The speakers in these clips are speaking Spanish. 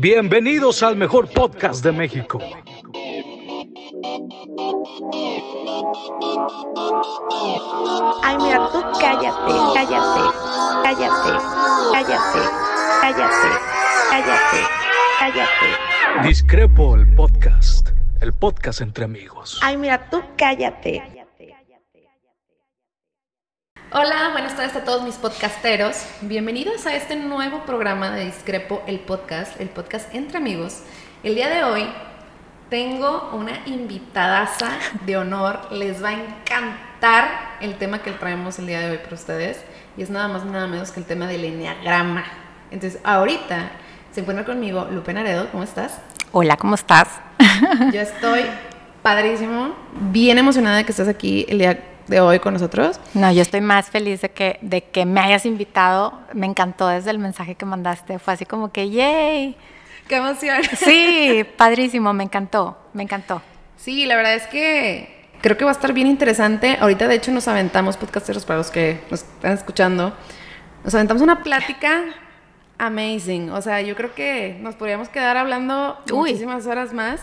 Bienvenidos al mejor podcast de México. Ay, mira, tú cállate, cállate, cállate, cállate, cállate, cállate, cállate. Discrepo el podcast, el podcast entre amigos. Ay, mira, tú cállate. Hola, buenas tardes a todos mis podcasteros. Bienvenidos a este nuevo programa de Discrepo, el podcast, el podcast entre amigos. El día de hoy tengo una invitadaza de honor. Les va a encantar el tema que traemos el día de hoy para ustedes. Y es nada más nada menos que el tema del enneagrama. Entonces, ahorita se encuentra conmigo Lupe Naredo. ¿Cómo estás? Hola, ¿cómo estás? Yo estoy padrísimo, bien emocionada de que estés aquí el día de hoy con nosotros. No, yo estoy más feliz de que, de que me hayas invitado. Me encantó desde el mensaje que mandaste. Fue así como que, ¡yay! ¡Qué emoción! Sí, padrísimo, me encantó, me encantó. Sí, la verdad es que creo que va a estar bien interesante. Ahorita, de hecho, nos aventamos, podcasteros, para los que nos están escuchando, nos aventamos una plática amazing. O sea, yo creo que nos podríamos quedar hablando muchísimas horas más.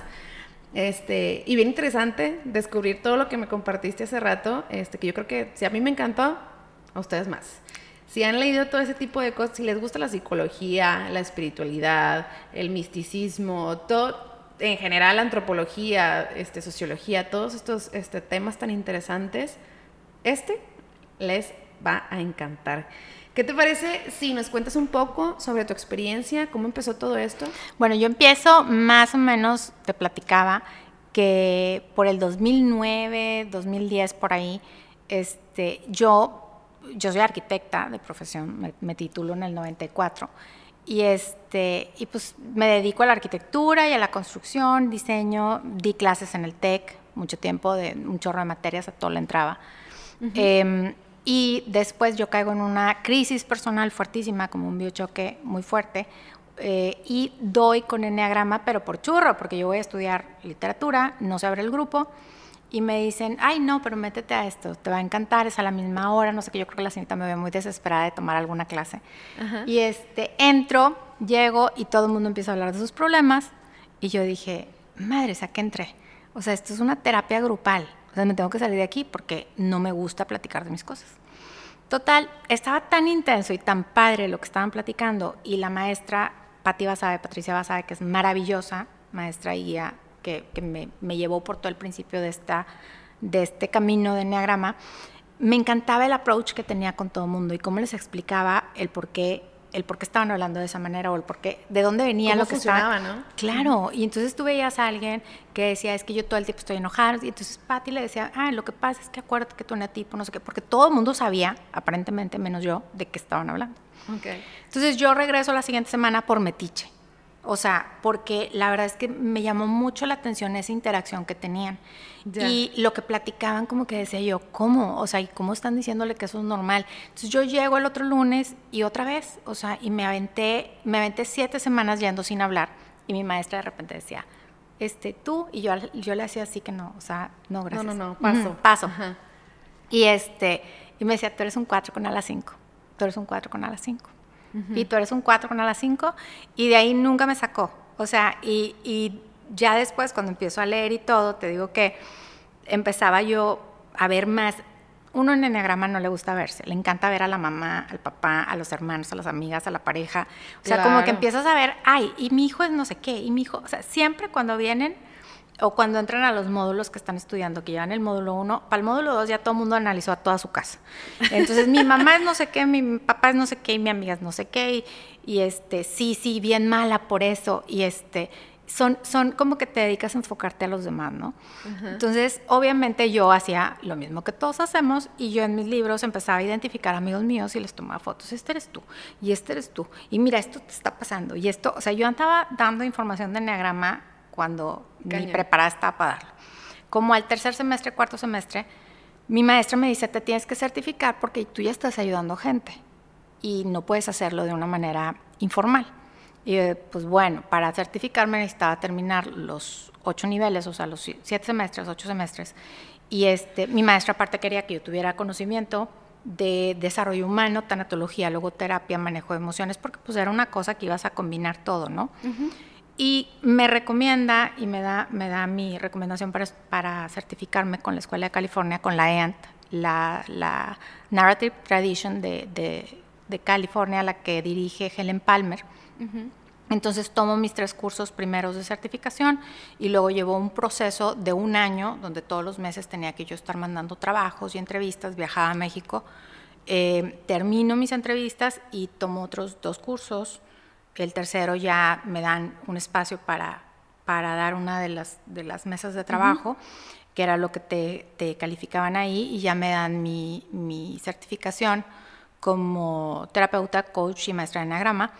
Este, y bien interesante descubrir todo lo que me compartiste hace rato, este, que yo creo que si a mí me encantó, a ustedes más. Si han leído todo ese tipo de cosas, si les gusta la psicología, la espiritualidad, el misticismo, todo, en general la antropología, este, sociología, todos estos este, temas tan interesantes, este les va a encantar. ¿Qué te parece si nos cuentas un poco sobre tu experiencia? ¿Cómo empezó todo esto? Bueno, yo empiezo más o menos, te platicaba, que por el 2009, 2010, por ahí, este, yo, yo soy arquitecta de profesión, me, me titulo en el 94. Y, este, y pues me dedico a la arquitectura y a la construcción, diseño, di clases en el TEC mucho tiempo, de un chorro de materias, a todo le entraba. Uh -huh. Y después yo caigo en una crisis personal fuertísima, como un biochoque muy fuerte, eh, y doy con enneagrama, pero por churro, porque yo voy a estudiar literatura, no se abre el grupo, y me dicen, ay, no, pero métete a esto, te va a encantar, es a la misma hora, no sé qué, yo creo que la señorita me ve muy desesperada de tomar alguna clase. Ajá. Y este, entro, llego y todo el mundo empieza a hablar de sus problemas, y yo dije, madre, ¿a qué entré? O sea, esto es una terapia grupal. O sea, me tengo que salir de aquí porque no me gusta platicar de mis cosas. Total, estaba tan intenso y tan padre lo que estaban platicando y la maestra Pati Basabe, Patricia Basabe, que es maravillosa, maestra y guía, que, me, llevó por todo el principio de, esta, de este camino de Enneagrama, me encantaba el approach que tenía con todo el mundo y cómo les explicaba el por qué el por qué estaban hablando de esa manera o el por qué, de dónde venía ¿Cómo lo que estaba. ¿no? Claro, y entonces tú veías a alguien que decía, es que yo todo el tiempo estoy enojada, y entonces Patty le decía, ah, lo que pasa es que acuérdate que tú tipo, no sé qué, porque todo el mundo sabía, aparentemente, menos yo, de qué estaban hablando. Okay. Entonces yo regreso la siguiente semana por metiche. O sea, porque la verdad es que me llamó mucho la atención esa interacción que tenían. Y lo que platicaban, como que decía yo, ¿cómo? O sea, ¿y cómo están diciéndole que eso es normal? Entonces yo llego el otro lunes y otra vez, o sea, y me aventé, me aventé siete semanas yendo sin hablar. Y mi maestra de repente decía, este, tú, y yo, yo le hacía así que no, o sea, no, gracias. No, no, no, paso. Paso. Y este, y me decía, tú eres un cuatro con ala cinco, tú eres un cuatro con ala cinco. -huh. y tú eres un 4 con a las 5, y de ahí nunca me sacó. O sea, y, y ya después cuando empiezo a leer y todo, te digo que empezaba yo a ver más uno en enneagrama no le gusta verse, le encanta ver a la mamá, al papá, a los hermanos, a las amigas, a la pareja. O sea, como que empiezas a ver, ay, y mi hijo es no sé qué, y mi hijo, o sea, siempre cuando vienen o cuando entran a los módulos que están estudiando, que llevan el módulo 1, para el módulo 2 ya todo el mundo analizó a toda su casa. Entonces, mi mamá es no sé qué, mi papá es no sé qué, y mi amiga es no sé qué, y, y, este, sí, sí, bien mala por eso, y este, son, son como que te dedicas a enfocarte a los demás, ¿no? Uh -huh. Entonces, obviamente yo hacía lo mismo que todos hacemos, y yo en mis libros empezaba a identificar amigos míos y les tomaba fotos, este eres tú, y este eres tú, y mira, esto te está pasando, y esto, o sea, yo andaba dando información de enneagrama cuando Cañón. ni preparada estaba para darlo. Como al tercer semestre, cuarto semestre, mi maestra me dice, te tienes que certificar porque tú ya estás ayudando gente y no puedes hacerlo de una manera informal. Y pues bueno, para certificarme necesitaba terminar los ocho niveles, o sea, los siete semestres, ocho semestres. Y este, mi maestra aparte quería que yo tuviera conocimiento de desarrollo humano, tanatología, logoterapia, manejo de emociones, porque pues era una cosa que ibas a combinar todo, ¿no? Y me recomienda y me da, me da mi recomendación para, para certificarme con la Escuela de California, con la EANT, la, la Narrative Tradition de, de, de, California, la que dirige Helen Palmer. Entonces tomo mis tres cursos primeros de certificación y luego llevo un proceso de un año donde todos los meses tenía que yo estar mandando trabajos y entrevistas, viajaba a México, eh, termino mis entrevistas y tomo otros dos cursos. El tercero ya me dan un espacio para, para dar una de las, de las mesas de trabajo, que era lo que te, te, calificaban ahí, y ya me dan mi, mi certificación como terapeuta, coach y maestra de enagrama.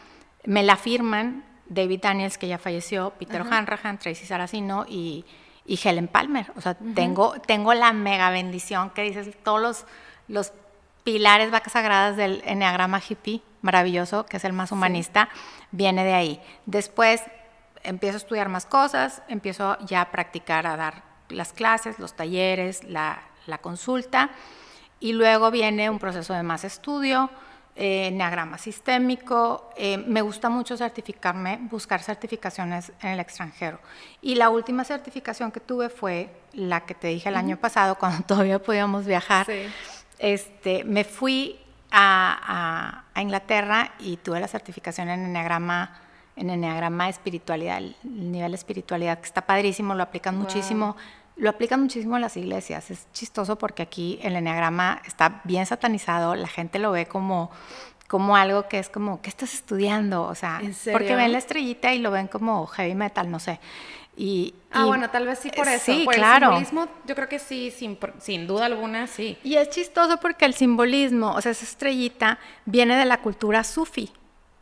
Me la firman David Daniels, que ya falleció, Peter Hanrahan, Tracy Saracino y, y, Helen Palmer. O sea, tengo, tengo la mega bendición que dices, todos los, los pilares, vacas sagradas del Enneagrama hippie, maravilloso, que es el más humanista, viene de ahí. Después empiezo a estudiar más cosas, empiezo ya a practicar, a dar las clases, los talleres, la, la consulta, y luego viene un proceso de más estudio, eh, sistémico. Eh, me gusta mucho certificarme, buscar certificaciones en el extranjero. Y la última certificación que tuve fue la que te dije el año pasado, cuando todavía podíamos viajar. Este, me fui a, Inglaterra y tuve la certificación en Enneagrama, en Enneagrama Espiritualidad, el nivel de espiritualidad que está padrísimo, lo aplican muchísimo lo aplican muchísimo en las iglesias. Es chistoso porque aquí el enneagrama está bien satanizado, la gente lo ve como, como algo que es como, ¿qué estás estudiando? O sea, porque ven la estrellita y lo ven como heavy metal, no sé. Y, ah, bueno, tal vez sí por eso. Sí, claro. El simbolismo, yo creo que sí, sin, sin duda alguna, sí. Y es chistoso porque el simbolismo, o sea, esa estrellita viene de la cultura sufi.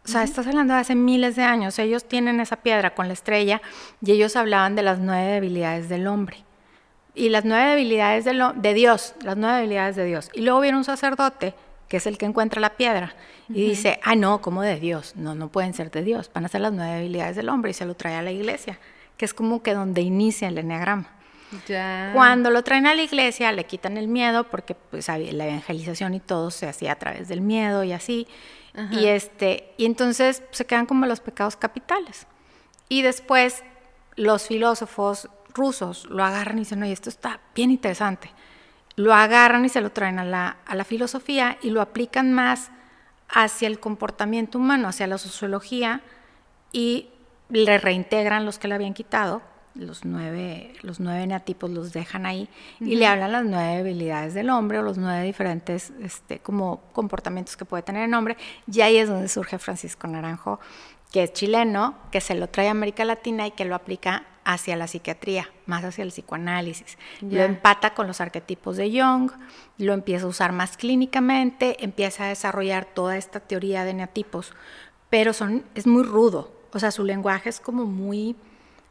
O sea, estás hablando de hace miles de años. Ellos tienen esa piedra con la estrella y ellos hablaban de las nueve debilidades del hombre y las nueve debilidades de, lo, de, Dios, las nueve debilidades de Dios. Y luego viene un sacerdote, que es el que encuentra la piedra, y dice, ah, no, como de Dios? No, no pueden ser de Dios, van a ser las nueve debilidades del hombre, y se lo trae a la iglesia, que es como que donde inicia el enneagrama. Cuando lo traen a la iglesia, le quitan el miedo, porque pues, la evangelización y todo se hacía a través del miedo y así. Y, este, y entonces se quedan como los pecados capitales. Y después los filósofos rusos lo agarran y dicen, oye, esto está bien interesante. Lo agarran y se lo traen a la, a la filosofía y lo aplican más hacia el comportamiento humano, hacia la sociología, y le reintegran los que le habían quitado, los nueve, los nueve neatipos los dejan ahí, y le hablan las nueve habilidades del hombre o los nueve diferentes este, como comportamientos que puede tener el hombre, y ahí es donde surge Francisco Naranjo, que es chileno, que se lo trae a América Latina y que lo aplica hacia la psiquiatría, más hacia el psicoanálisis. Lo empata con los arquetipos de Jung, lo empieza a usar más clínicamente, empieza a desarrollar toda esta teoría de neatipos, pero son, es muy rudo, o sea, su lenguaje es como muy,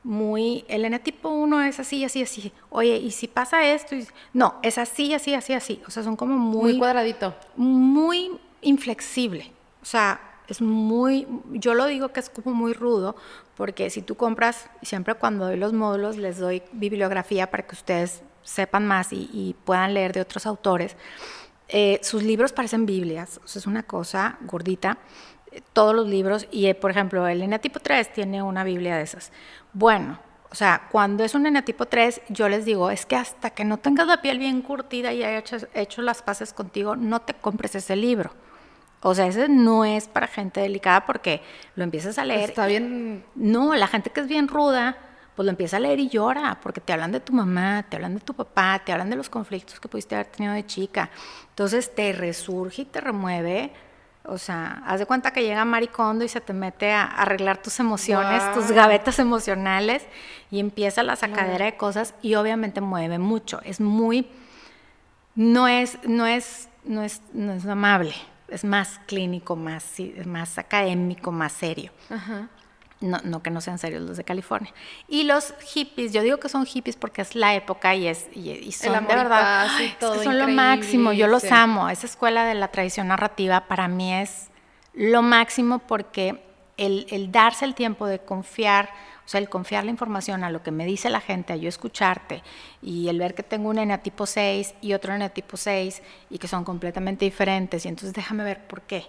muy, el eneatipo 1 es así, así, así, oye, ¿y si pasa esto? No, es así, así, así, así, o sea, son como muy... Muy cuadradito. Muy inflexible, o sea, es muy, yo lo digo que es como muy rudo, porque si tú compras, siempre cuando doy los módulos les doy bibliografía para que ustedes sepan más y, puedan leer de otros autores. Eh, sus libros parecen Biblias, o sea, es una cosa gordita, todos los libros, y eh, por ejemplo, el enatipo 3 tiene una Biblia de esas. Bueno, o sea, cuando es un enatipo 3, yo les digo, es que hasta que no tengas la piel bien curtida y hayas hecho las paces contigo, no te compres ese libro o sea, ese no es para gente delicada porque lo empiezas a leer. Está bien. No, la gente que es bien ruda, pues lo empieza a leer y llora, porque te hablan de tu mamá, te hablan de tu papá, te hablan de los conflictos que pudiste haber tenido de chica. Entonces te resurge y te remueve. O sea, haz de cuenta que llega Maricondo y se te mete a arreglar tus emociones, tus gavetas emocionales y empieza la sacadera de cosas y obviamente mueve mucho. Es muy, no es, no es, no es, no es amable es más clínico, más, más académico, más serio. No, no, que no sean serios los de California. Y los hippies, yo digo que son hippies porque es la época y, es, y, son de verdad, son lo máximo, yo los amo. Esa escuela de la tradición narrativa para mí es lo máximo porque el, el darse el tiempo de confiar, o sea, el confiar la información a lo que me dice la gente, a yo escucharte, y el ver que tengo un eneatipo 6 y otro eneatipo 6 y que son completamente diferentes, y entonces déjame ver por qué.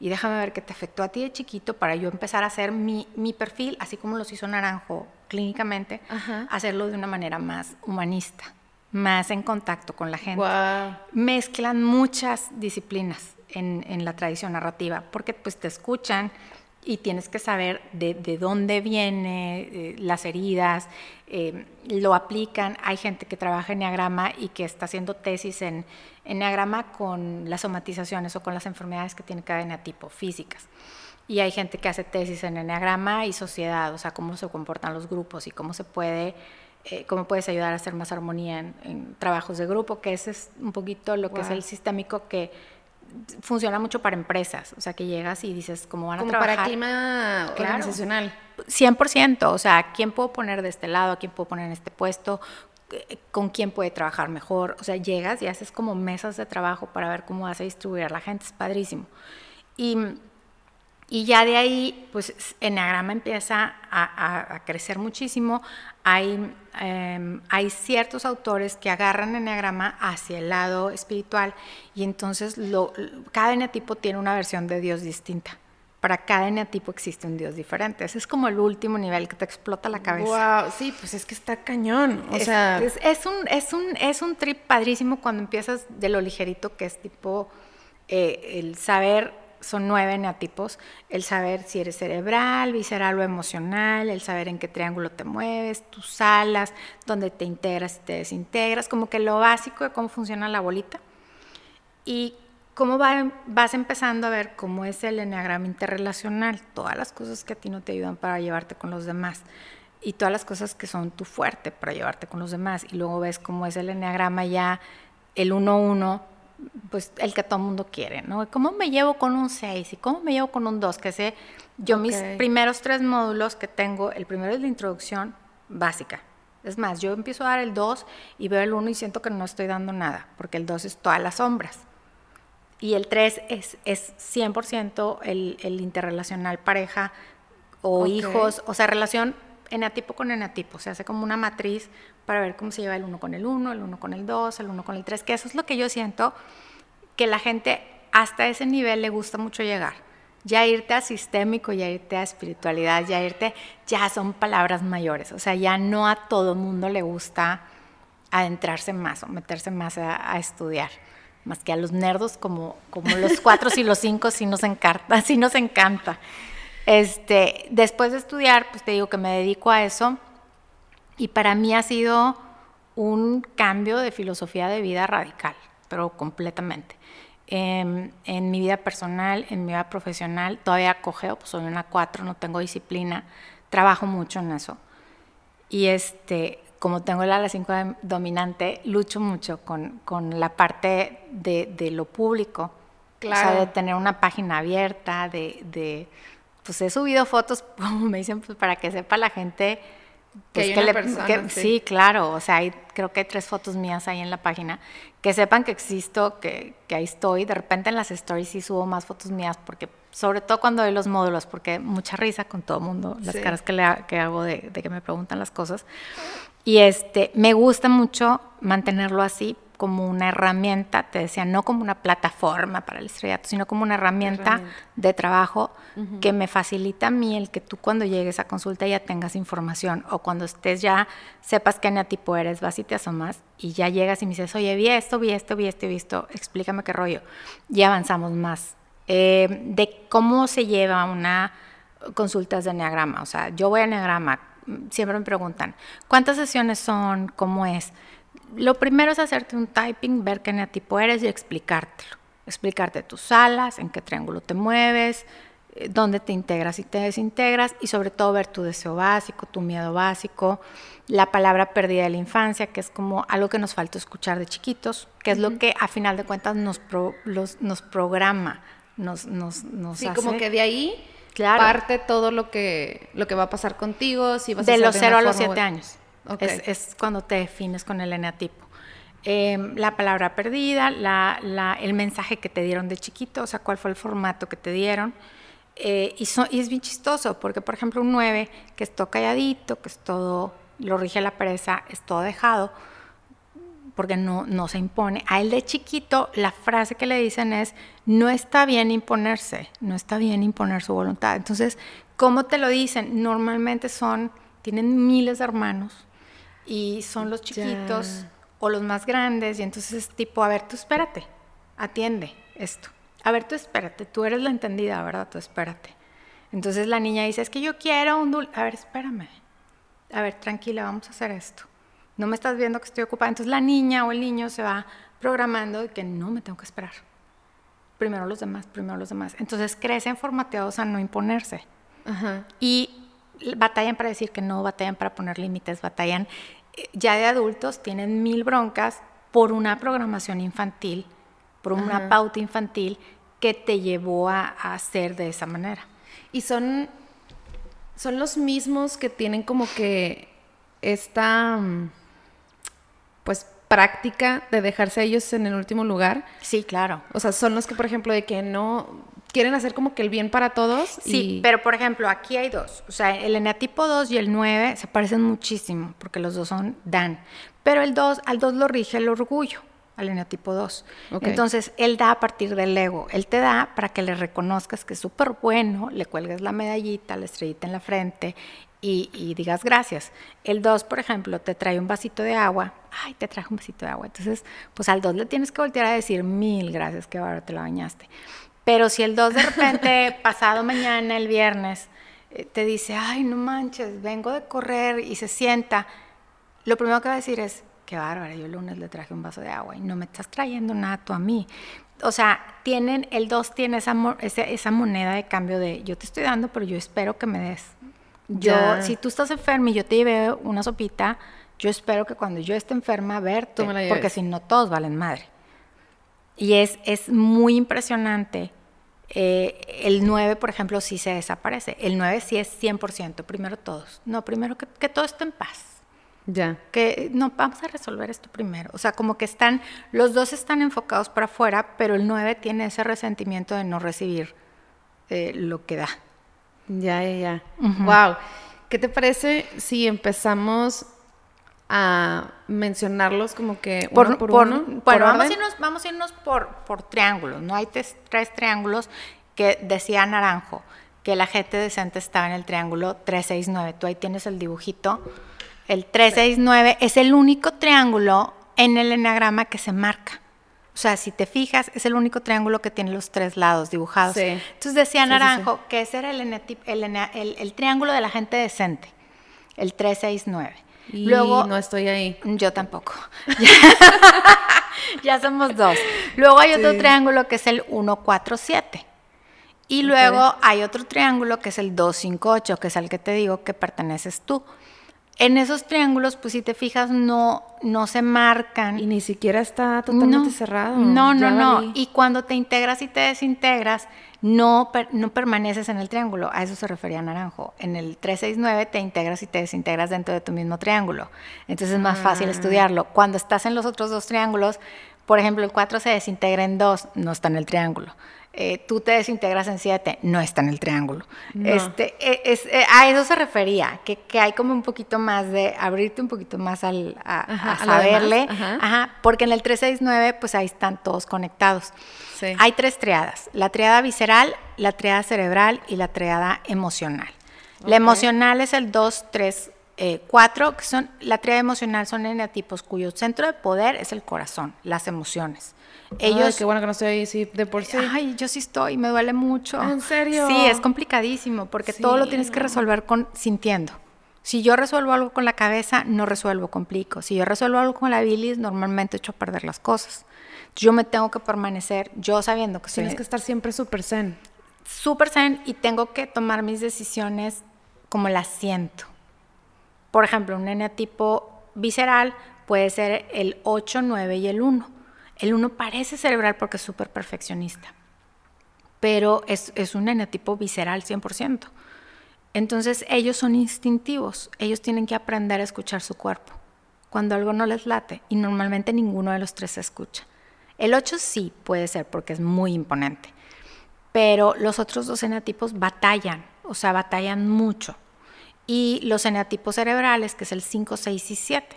Y déjame ver qué te afectó a ti de chiquito para yo empezar a hacer mi, mi perfil, así como los hizo Naranjo clínicamente, Ajá. hacerlo de una manera más humanista, más en contacto con la gente mezclan muchas disciplinas en, en la tradición narrativa, porque pues te escuchan y tienes que saber de, de dónde viene eh, las heridas, eh, lo aplican. Hay gente que trabaja en Enneagrama y que está haciendo tesis en Enneagrama con las somatizaciones o con las enfermedades que tiene cada eneatipo, físicas. Y hay gente que hace tesis en Enneagrama y sociedad, o sea, cómo se comportan los grupos y cómo se puede, eh, cómo puedes ayudar a hacer más armonía en, en trabajos de grupo, que ese es un poquito lo que es el sistémico que funciona mucho para empresas, o sea, que llegas y dices cómo van a Como trabajar. para clima Claro. organizacional. 100%, o sea, ¿quién puedo poner de este lado? ¿A quién puedo poner en este puesto? ¿Con quién puede trabajar mejor? O sea, llegas y haces como mesas de trabajo para ver cómo vas a distribuir a la gente, es padrísimo. Y, y ya de ahí, pues Enneagrama empieza a, a- a crecer muchísimo. Hay, em, hay ciertos autores que agarran Enneagrama hacia el lado espiritual y entonces lo, cada eneatipo tiene una versión de Dios distinta. Para cada eneatipo existe un Dios diferente. Ese es como el último nivel que te explota la cabeza. Wow, sí, pues es que está cañón. O Es- sea, es, es un, es, un, es un trip padrísimo cuando empiezas de lo ligerito, que es tipo eh, el saber, son nueve eneatipos, el saber si eres cerebral, visceral o emocional, el saber en qué triángulo te mueves, tus alas, dónde te integras y te desintegras, como que lo básico de cómo funciona la bolita. Y cómo va- vas empezando a ver cómo es el enneagrama interrelacional, todas las cosas que a ti no te ayudan para llevarte con los demás y todas las cosas que son tu fuerte para llevarte con los demás. Y luego ves cómo es el enneagrama ya, el 1-1, pues el que todo el mundo quiere, ¿no? ¿Cómo me llevo con un 6 y cómo me llevo con un 2? Que sé, yo mis Ok. primeros tres módulos que tengo, el primero es la introducción básica. Es más, yo empiezo a dar el 2 y veo el 1 y siento que no estoy dando nada, porque el 2 es todas las sombras. Y el 3 es, es 100% el, el interrelacional pareja o Ok. hijos, o sea, relación enatipo con enatipo. Se hace como una matriz para ver cómo se lleva el uno con el 1, el 1 con el 2, el 1 con el 3, que eso es lo que yo siento que la gente hasta ese nivel le gusta mucho llegar. Ya irte a sistémico, ya irte a espiritualidad, ya irte, ya son palabras mayores. O sea, ya no a todo mundo le gusta adentrarse más o meterse más a, a estudiar. Más que a los nerdos como, como los cuatro y los cinco sí nos encanta, sí nos encanta. Este, después de estudiar, pues te digo que me dedico a eso y para mí ha sido un cambio de filosofía de vida radical, pero completamente. Em, en mi vida personal, en mi vida profesional, todavía cogeo, pues soy una cuatro, no tengo disciplina, trabajo mucho en eso. Y este, como tengo el ala 5 dominante, lucho mucho con, con la parte de, de lo público. O Claro. sea, de tener una página abierta, de, de pues he subido fotos, como me dicen, pues para que sepa la gente Que pues, hay una persona, que- sí. sí, claro, o sea, hay, creo que hay tres fotos mías ahí en la página, que sepan que existo, que, que ahí estoy, de repente en las stories sí subo más fotos mías, porque sobre todo cuando doy los módulos, porque mucha risa con todo el mundo, las Sí. caras que, le que hago de, de que me preguntan las cosas, y este, me gusta mucho mantenerlo así como una herramienta, te decía, no como una plataforma para el estrellato, sino como una herramienta, Herramienta. de trabajo que me facilita a mí el que tú cuando llegues a consulta ya tengas información o cuando estés ya sepas qué eneatipo eres, vas y te asomas y ya llegas y me dices, oye, vi esto, vi esto, vi esto, vi esto, explícame qué rollo. Y avanzamos más. Eh, de cómo se lleva una consultas de enneagrama, o sea, yo voy a enneagrama, siempre me preguntan, ¿cuántas sesiones son? ¿Cómo es? Lo primero es hacerte un typing, ver qué eneatipo eres y explicártelo. Explicarte tus alas, en qué triángulo te mueves, eh, dónde te integras y te desintegras y sobre todo ver tu deseo básico, tu miedo básico, la palabra perdida de la infancia, que es como algo que nos falta escuchar de chiquitos, que es lo que a final de cuentas nos, pro- los- nos programa, nos, nos, nos sí, hace- como que de ahí Claro. parte todo lo que, lo que va a pasar contigo. Si vas a de ser los una 0 a los forma u 7 otra. años. Es, es cuando te defines con el eneatipo. Em, la palabra perdida, la- la- el mensaje que te dieron de chiquito, o sea, cuál fue el formato que te dieron. Eh, y, so- y es bien chistoso, porque por ejemplo un 9, que es todo calladito, que es todo, lo rige la pereza, es todo dejado, porque no, no se impone. A él de chiquito, la frase que le dicen es, no está bien imponerse, no está bien imponer su voluntad. Entonces, ¿cómo te lo dicen? Normalmente son, tienen miles de hermanos y son los chiquitos Ya. o los más grandes, y entonces es tipo, a ver, tú espérate, atiende esto. A ver, tú espérate, tú eres la entendida, ¿verdad? Tú espérate. Entonces la niña dice, es que yo quiero un dulce. A ver, espérame. A ver, tranquila, vamos a hacer esto. No me estás viendo que estoy ocupada. Entonces la niña o el niño se va programando de que no me tengo que esperar. Primero los demás, primero los demás. Entonces crecen formateados a no imponerse. Ajá. Y batallan para decir que no, batallan para poner límites, batallan eh, ya de adultos, tienen mil broncas por una programación infantil, por una Ajá. pauta infantil que te llevó a, a ser de esa manera. Y son, son los mismos que tienen como que esta, mm, pues, práctica de dejarse a ellos en el último lugar. Sí, claro. O sea, son los que, por ejemplo, de que no quieren hacer como que el bien para todos. Sí, y- pero por ejemplo, aquí hay dos. O sea, el eneatipo 2 y el 9 se parecen muchísimo porque los dos son Dan. Pero el 2, al 2 lo rige el orgullo, al eneatipo 2. Ok. Entonces, él da a partir del ego. Él te da para que le reconozcas que es súper bueno, le cuelgues la medallita, la estrellita en la frente y, y digas gracias. El 2, por ejemplo, te trae un vasito de agua. Ay, te traje un vasito de agua. Entonces, pues al 2 le tienes que voltear a decir mil gracias que ahora te la bañaste. Pero si el 2 de repente, pasado mañana, el viernes, eh, te dice, ay, no manches, vengo de correr y se sienta, lo primero que va a decir es, qué bárbara, yo el lunes le traje un vaso de agua y no me estás trayendo nada tú a mí. O sea, tienen, el 2 tiene esa, moneda de cambio de, yo te estoy dando, pero yo espero que me des. Yo, si tú estás enferma y yo te llevé una sopita, yo espero que cuando yo esté enferma verte, Tú me la porque si no todos valen madre. Y es, es muy impresionante. Eh, el 9, por ejemplo, sí se desaparece. El 9 sí es 100%, primero todos. No, primero que, que todo esté en paz. Ya. Que no, vamos a resolver esto primero. O sea, como que están, los dos están enfocados para afuera, pero el 9 tiene ese resentimiento de no recibir eh, lo que da. Ya, ya, ya. Wow. ¿Qué te parece si empezamos a mencionarlos como que uno por, uno? bueno, por vamos a irnos, vamos a irnos por, por triángulos. No hay tes- tres triángulos que decía Naranjo que la gente decente estaba en el triángulo 369. Tú ahí tienes el dibujito. El 369 es el único triángulo en el enagrama que se marca. O sea, si te fijas, es el único triángulo que tiene los tres lados dibujados. Sí. Entonces decía Sí, sí, Naranjo que ese era el, el el- el triángulo de la gente decente, el 369. Y Luego, no estoy ahí. yo tampoco. ya somos dos. Luego hay otro Sí. triángulo que es el 147. Y luego hay otro triángulo que es el 258, que es al que te digo que perteneces tú. En esos triángulos, pues si te fijas, no, no se marcan. Y ni siquiera está totalmente No, cerrado. No, no, no. Y cuando te integras y te desintegras, no, per- no permaneces en el triángulo. A eso se refería Naranjo. En el 369 te integras y te desintegras dentro de tu mismo triángulo. Entonces es más fácil Ah. estudiarlo. Cuando estás en los otros dos triángulos, por ejemplo, el 4 se desintegra en 2, no está en el triángulo. Eh, tú te desintegras en 7, no está en el triángulo. No. Este, eh, es- eh, a eso se refería, que, que hay como un poquito más de abrirte un poquito más al, a, Ajá, saberle. ajá. Ajá, porque en el 369, pues ahí están todos conectados. Sí. Hay tres triadas, la triada visceral, la triada cerebral y la triada emocional. La emocional es el 2, 3, 4, que son, la triada emocional son eneatipos cuyo centro de poder es el corazón, las emociones. Ellos. Ellos, qué bueno que no estoy ahí, sí, de por sí. ay, yo sí estoy, me duele mucho. ¿En serio? Sí, es complicadísimo, porque todo lo tienes que resolver con sintiendo. Si yo resuelvo algo con la cabeza, no resuelvo, complico. Si yo resuelvo algo con la bilis, normalmente echo a perder las cosas. Yo me tengo que permanecer, yo sabiendo que soy Tienes que estar siempre súper zen. súper zen y tengo que tomar mis decisiones como las siento. Por ejemplo, un eneatipo visceral puede ser el 8, 9 y el 1. El 1 parece cerebral porque es súper perfeccionista, pero es, es un eneatipo visceral 100%. Entonces ellos son instintivos, ellos tienen que aprender a escuchar su cuerpo cuando algo no les late y normalmente ninguno de los tres se escucha. El 8 sí puede ser porque es muy imponente, pero los otros dos eneatipos batallan, o sea, batallan mucho. Y los eneatipos cerebrales, que es el 5, 6 y 7,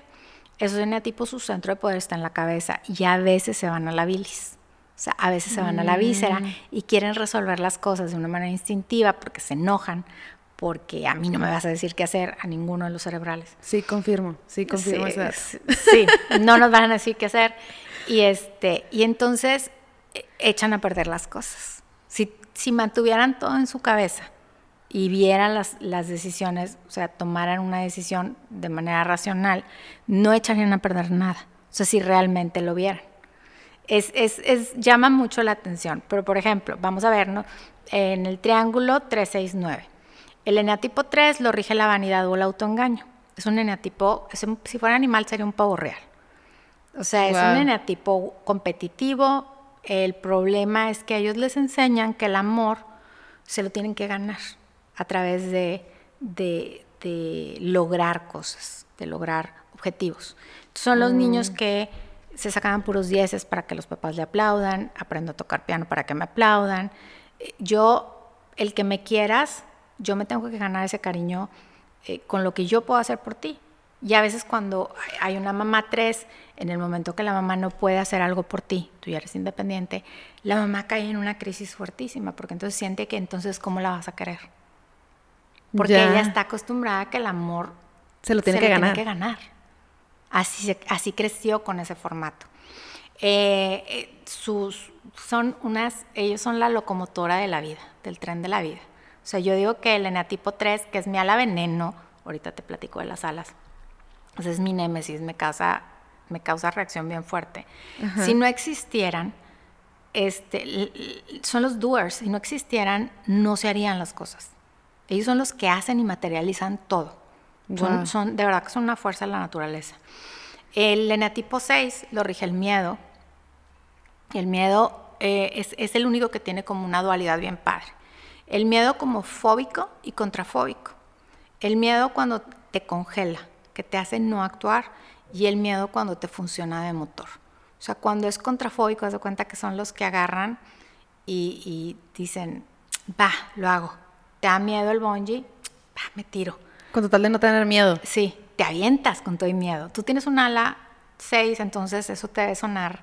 esos eneatipos, su centro de poder está en la cabeza y a veces se van a la bilis. O sea, a veces se van a la víscera Mm. y quieren resolver las cosas de una manera instintiva porque se enojan, porque a mí no me vas a decir qué hacer a ninguno de los cerebrales. Sí, confirmo. Sí, confirmo Sí, sí, no nos van a decir qué hacer. Y, este, y entonces eh, echan a perder las cosas. Si, si mantuvieran todo en su cabeza y vieran las, las decisiones, o sea, tomaran una decisión de manera racional, no echarían a perder nada. O sea, si realmente lo vieran. Es, es, es- llama mucho la atención. Pero, por ejemplo, vamos a ver, ¿no? En el triángulo 369. El eneatipo 3 lo rige la vanidad o el autoengaño. Es un eneatipo, es un- si fuera animal sería un pavo real. O sea, es un Guau. eneatipo competitivo. El problema es que a ellos les enseñan que el amor se lo tienen que ganar a través de, de- de lograr cosas, de lograr objetivos. Son los niños que se sacaban puros dieces para que los papás le aplaudan, aprendo a tocar piano para que me aplaudan. Eh, Yo, el que me quieras, yo me tengo que ganar ese cariño eh, con lo que yo puedo hacer por ti. Y a veces cuando hay una mamá tres, en el momento que la mamá no puede hacer algo por ti, tú ya eres independiente, la mamá cae en una crisis fuertísima, porque entonces siente que entonces ¿cómo la vas a querer? Porque Ya. ella está acostumbrada a que el amor Se lo tiene se que lo ganar. Tiene que ganar. Así, así creció con ese formato. Eh, eh, sus, son unas, ellos son la locomotora de la vida, del tren de la vida. O sea, yo digo que el eneatipo 3, que es mi ala veneno, ahorita te platico de las alas, ese es mi némesis, me causa, me causa reacción bien fuerte. Si no existieran, este, son los doers, si no existieran, no se harían las cosas. Ellos son los que hacen y materializan todo. Son, de verdad que son una fuerza de la naturaleza. El eneatipo 6 lo rige el miedo. El miedo eh, es, es el único que tiene como una dualidad bien padre. El miedo como fóbico y contrafóbico. El miedo cuando te congela, que te hace no actuar, y el miedo cuando te funciona de motor. O sea, cuando es contrafóbico, haz de cuenta que son los que agarran y, y dicen, va, lo hago. Te da miedo el bungee, va, me tiro. Con total de no tener miedo. Sí, te avientas con todo y miedo. Tú tienes un ala 6, entonces eso te debe sonar,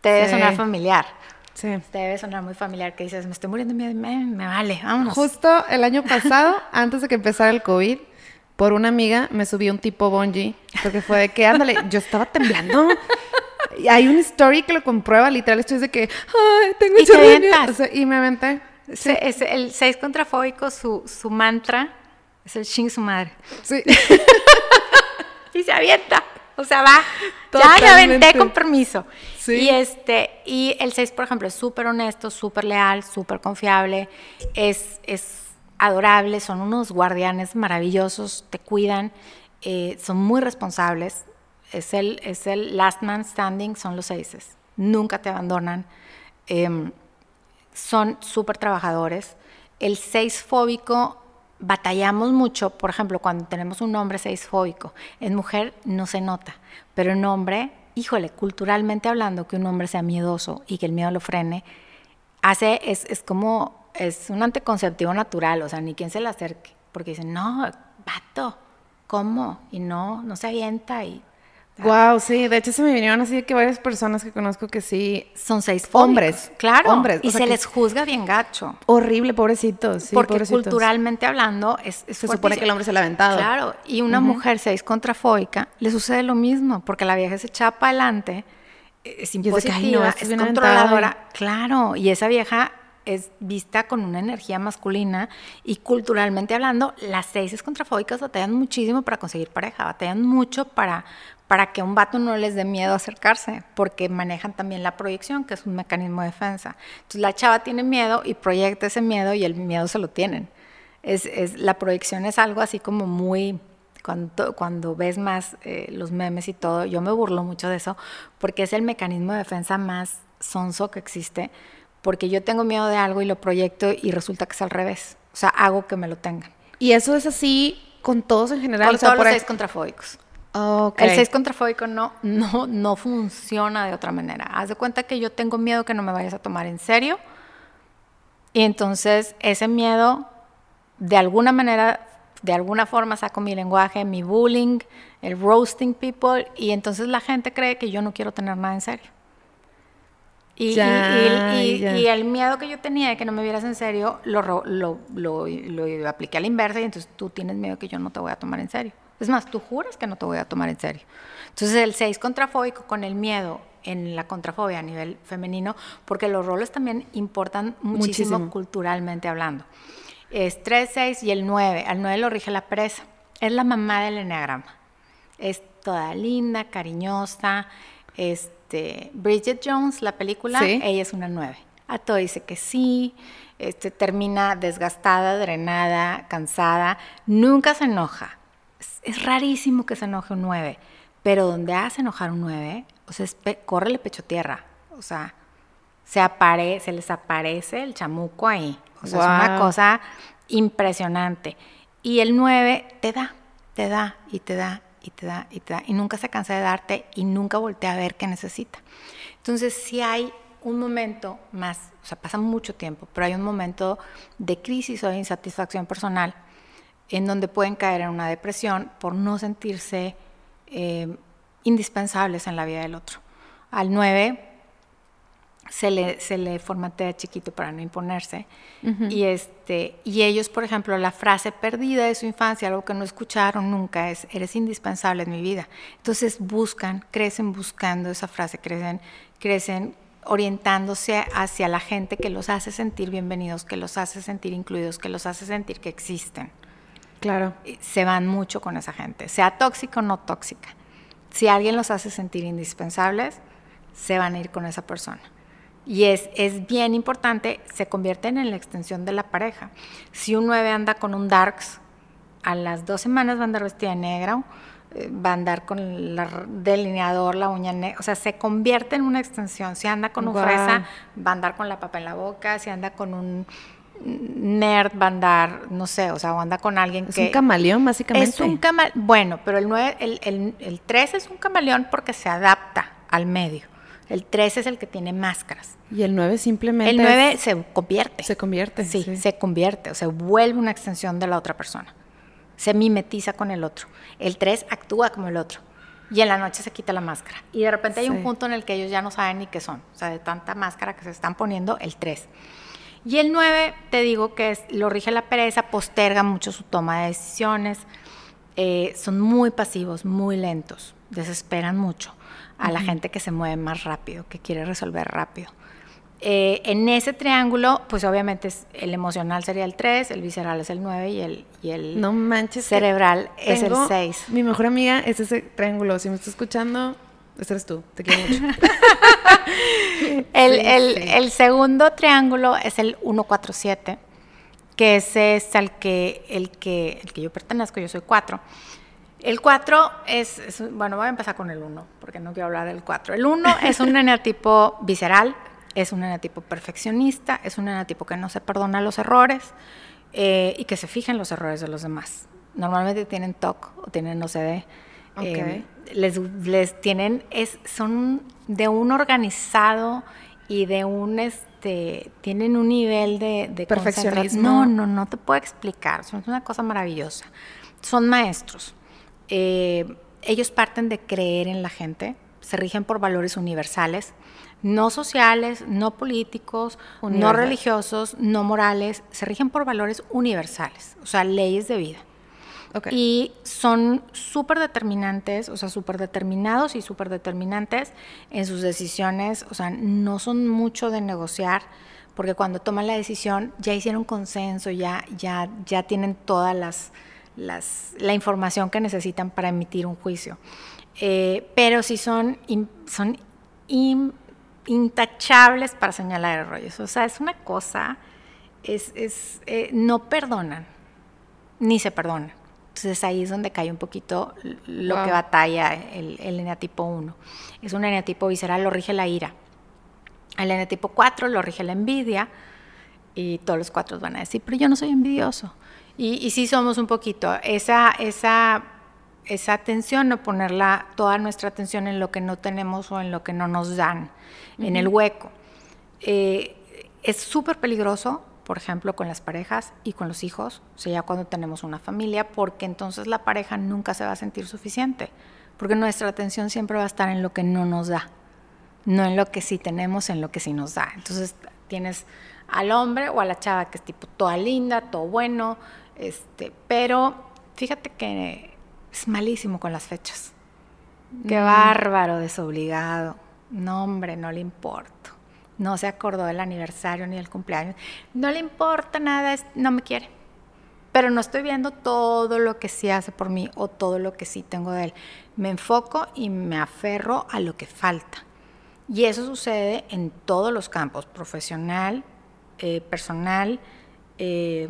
te debe Sí. sonar familiar. Sí. Te debe sonar muy familiar que dices, me estoy muriendo de miedo, me, me vale, vámonos. Justo el año pasado, antes de que empezara el COVID, por una amiga me subí un tipo bungee, porque fue de que, ándale, yo estaba temblando. Y hay una story que lo comprueba, literal, estoy de que, ay, tengo Y te miedo". avientas. O sea, y me aventé. Se- es el 6 contrafóbico, su, su mantra es el ching su madre. Sí. Y se avienta. O sea, va. Ya me aventé con permiso. Sí. Y este, y el 6, por ejemplo, es súper honesto, súper leal, súper confiable, es, es adorable, son unos guardianes maravillosos, te cuidan, eh, son muy responsables. Es el, es el last man standing, son los seises. Nunca te abandonan. Em, son súper trabajadores. El seis fóbico, batallamos mucho, por ejemplo, cuando tenemos un hombre seis fóbico. En mujer no se nota, pero en hombre, híjole, culturalmente hablando, que un hombre sea miedoso y que el miedo lo frene, hace, es, es como, es un anticonceptivo natural, o sea, ni quien se le acerque, porque dicen, no, vato, ¿cómo? Y no, no se avienta y... Wow, sí. De hecho, se me vinieron así de que varias personas que conozco que sí. Son seis Hombres, claro, hombres, o y sea se que- les juzga bien gacho. Horrible, pobrecitos. Sí, porque pobrecitos. culturalmente hablando es, es Se supone que el hombre se la ha aventado. Claro, y una mujer seis contrafóbica le sucede lo mismo, porque la vieja se echa para adelante, es es que, "Ay, no, impositiva, es bien aventada", controladora, claro, y esa vieja es vista con una energía masculina y culturalmente hablando, las seis contrafóbicas batallan muchísimo para conseguir pareja, batallan mucho para, para que un vato no les dé miedo acercarse, porque manejan también la proyección, que es un mecanismo de defensa. Entonces la chava tiene miedo y proyecta ese miedo y el miedo se lo tienen. Es, es- la proyección es algo así como muy, cuando, cuando ves más eh, los memes y todo, yo me burlo mucho de eso, porque es el mecanismo de defensa más sonso que existe, porque yo tengo miedo de algo y lo proyecto y resulta que es al revés. O sea, hago que me lo tengan. Y eso es así con todos en general. Con o sea, todos por los ahí- seis contrafóbicos. Ok. El 6 contrafóbico no, no, no funciona de otra manera. Haz de cuenta que yo tengo miedo que no me vayas a tomar en serio Y entonces ese miedo, de alguna manera, de alguna forma saco mi lenguaje, mi bullying, el roasting people, y entonces la gente cree que yo no quiero tener nada en serio. Y, Ya, y- y- y el miedo que yo tenía de que no me vieras en serio, lo, lo, lo- lo apliqué a la inversa y entonces tú tienes miedo que yo no te voy a tomar en serio. Es más, tú juras que no te voy a tomar en serio. Entonces el 6 contrafóbico con el miedo en la contrafobia a nivel femenino, porque los roles también importan muchísimo, Muchísimo. culturalmente hablando. Es 3, 6 y el 9. Al 9 lo rige la pereza. Es la mamá del enneagrama. Es toda linda, cariñosa. Este, Bridget Jones, la película, Sí. ella es una 9. A todo dice que sí. Este, termina desgastada, drenada, cansada. Nunca se enoja. Es, es rarísimo que se enoje un 9. Pero donde hace enojar un 9, o sea, es pe- córrele pecho tierra. O sea, se, apare, se les aparece el chamuco ahí. O sea, es una cosa impresionante. Y el 9 te da, te da y te da y te da y te da. Y nunca se cansa de darte y nunca voltea a ver qué necesita. Entonces, si hay un momento más, o sea, pasa mucho tiempo, pero hay un momento de crisis o de insatisfacción personal en donde pueden caer en una depresión por no sentirse eh, indispensables en la vida del otro. Al 9 se le, se le formatea chiquito para no imponerse. y, este, y ellos, por ejemplo, la frase perdida de su infancia, algo que no escucharon nunca, es, eres indispensable en mi vida. Entonces buscan, crecen buscando esa frase, crecen, crecen orientándose hacia la gente que los hace sentir bienvenidos, que los hace sentir incluidos, que los hace sentir que existen Claro. se van mucho con esa gente, sea tóxica o no tóxica. Si alguien los hace sentir indispensables, se van a ir con esa persona. Y es, es bien importante, se convierten en la extensión de la pareja. Si un 9 anda con un darks, a las dos semanas va a andar vestida de negro, eh, va a andar con el delineador, la uña negra, o sea, se convierte en una extensión. Si anda con un fresa, va a andar con la papa en la boca, si anda con un nerd, va a andar, no sé, o sea, o anda con alguien Es que... un camaleón, básicamente. Es un camaleón, bueno, pero el, 9, el, el, el 3 es un camaleón porque se adapta al medio. El 3 es el que tiene máscaras. Y el 9 simplemente. El 9 es- se convierte. se convierte. Sí, se convierte, o sea, vuelve una extensión de la otra persona. Se mimetiza con el otro. El 3 actúa como el otro. Y en la noche se quita la máscara. Y de repente hay Sí. un punto en el que ellos ya no saben ni qué son. O sea, de tanta máscara que se están poniendo, el 3. Y el 9, te digo que es, lo rige la pereza, posterga mucho su toma de decisiones. eh, son muy pasivos, muy lentos. Desesperan mucho a la gente que se mueve más rápido, que quiere resolver rápido. Eh, en ese triángulo, pues obviamente es- el emocional sería el 3, el visceral es el 9 y el, y el No manches. cerebral es el tengo- 6. Mi mejor amiga es ese triángulo. Si me estás escuchando, ese eres tú. Te quiero mucho. El, el segundo triángulo es el 147, que ese es al que, el que, el que yo pertenezco, yo soy 4. El 4 es, bueno, voy a empezar con el 1, porque no quiero hablar del 4. El 1 es un eneatipo visceral, es un eneatipo perfeccionista, es un eneatipo que no se perdona los errores eh, y que se fija en los errores de los demás. Normalmente tienen TOC o tienen OCD. eh, les, les tienen, es, son de un organizado y de un, este, tienen un nivel de, de Perfeccionismo. No, no, no te puedo explicar, son- una cosa maravillosa. Son maestros. Eh, ellos parten de creer en la gente, se rigen por valores universales, no sociales, no políticos, no Universal. religiosos, no morales, se rigen por valores universales, o sea, leyes de vida. Ok. Y son súper determinantes, o sea, súper determinados y súper determinantes en sus decisiones, o sea, no son mucho de negociar, porque cuando toman la decisión ya hicieron consenso, ya, ya, ya tienen todas las, las, la información que necesitan para emitir un juicio. Eh, pero sí son, son intachables para señalar errores. O sea, es una cosa, es, es, eh, no perdonan, ni se perdonan. Entonces ahí es donde cae un poquito lo Wow. que batalla el, el eneatipo 1. Es un eneatipo visceral, lo rige la ira. El eneatipo 4 lo rige la envidia y todos los cuatro van a decir, pero yo no soy envidioso. Y, y sí somos un poquito. Esa, esa, esa atención, no ponerla toda nuestra atención en lo que no tenemos o en lo que no nos dan, en el hueco. Eh, es súper peligroso por ejemplo, con las parejas y con los hijos, o sea, ya cuando tenemos una familia, porque entonces la pareja nunca se va a sentir suficiente, porque nuestra atención siempre va a estar en lo que no nos da, no en lo que sí tenemos, en lo que sí nos da. Entonces tienes al hombre o a la chava que es tipo toda linda, todo bueno, este, pero fíjate que es malísimo con las fechas. Qué bárbaro, desobligado. No, hombre, no le importo. No se acordó del aniversario ni del cumpleaños. No le importa nada, no me quiere. Pero no estoy viendo todo lo que sí hace por mí o todo lo que sí tengo de él. Me enfoco y me aferro a lo que falta. Y eso sucede en todos los campos, profesional, eh, personal, eh,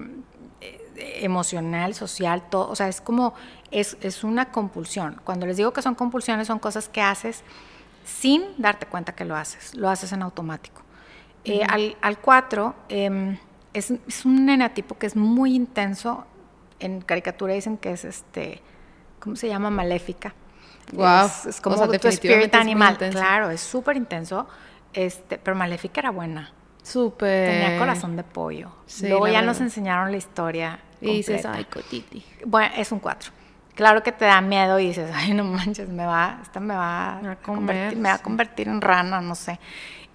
emocional, social, todo. O sea, es como, es, es una compulsión. Cuando les digo que son compulsiones, son cosas que haces sin darte cuenta que lo haces, lo haces en automático. al 4 em, es, es, un enatipo que es muy intenso, en caricatura dicen que es este, ¿cómo se llama? Maléfica. Wow. Es, como tu spirit animal, claro, es súper intenso, este, pero Maléfica era buena. Súper. Tenía corazón de pollo. Luego ya nos enseñaron la historia. Y dices, ay, cotiti. Bueno, es un 4 claro que te da miedo y dices, ay, no manches, me va, esta me va a, convertir, me va a convertir en rana, no sé.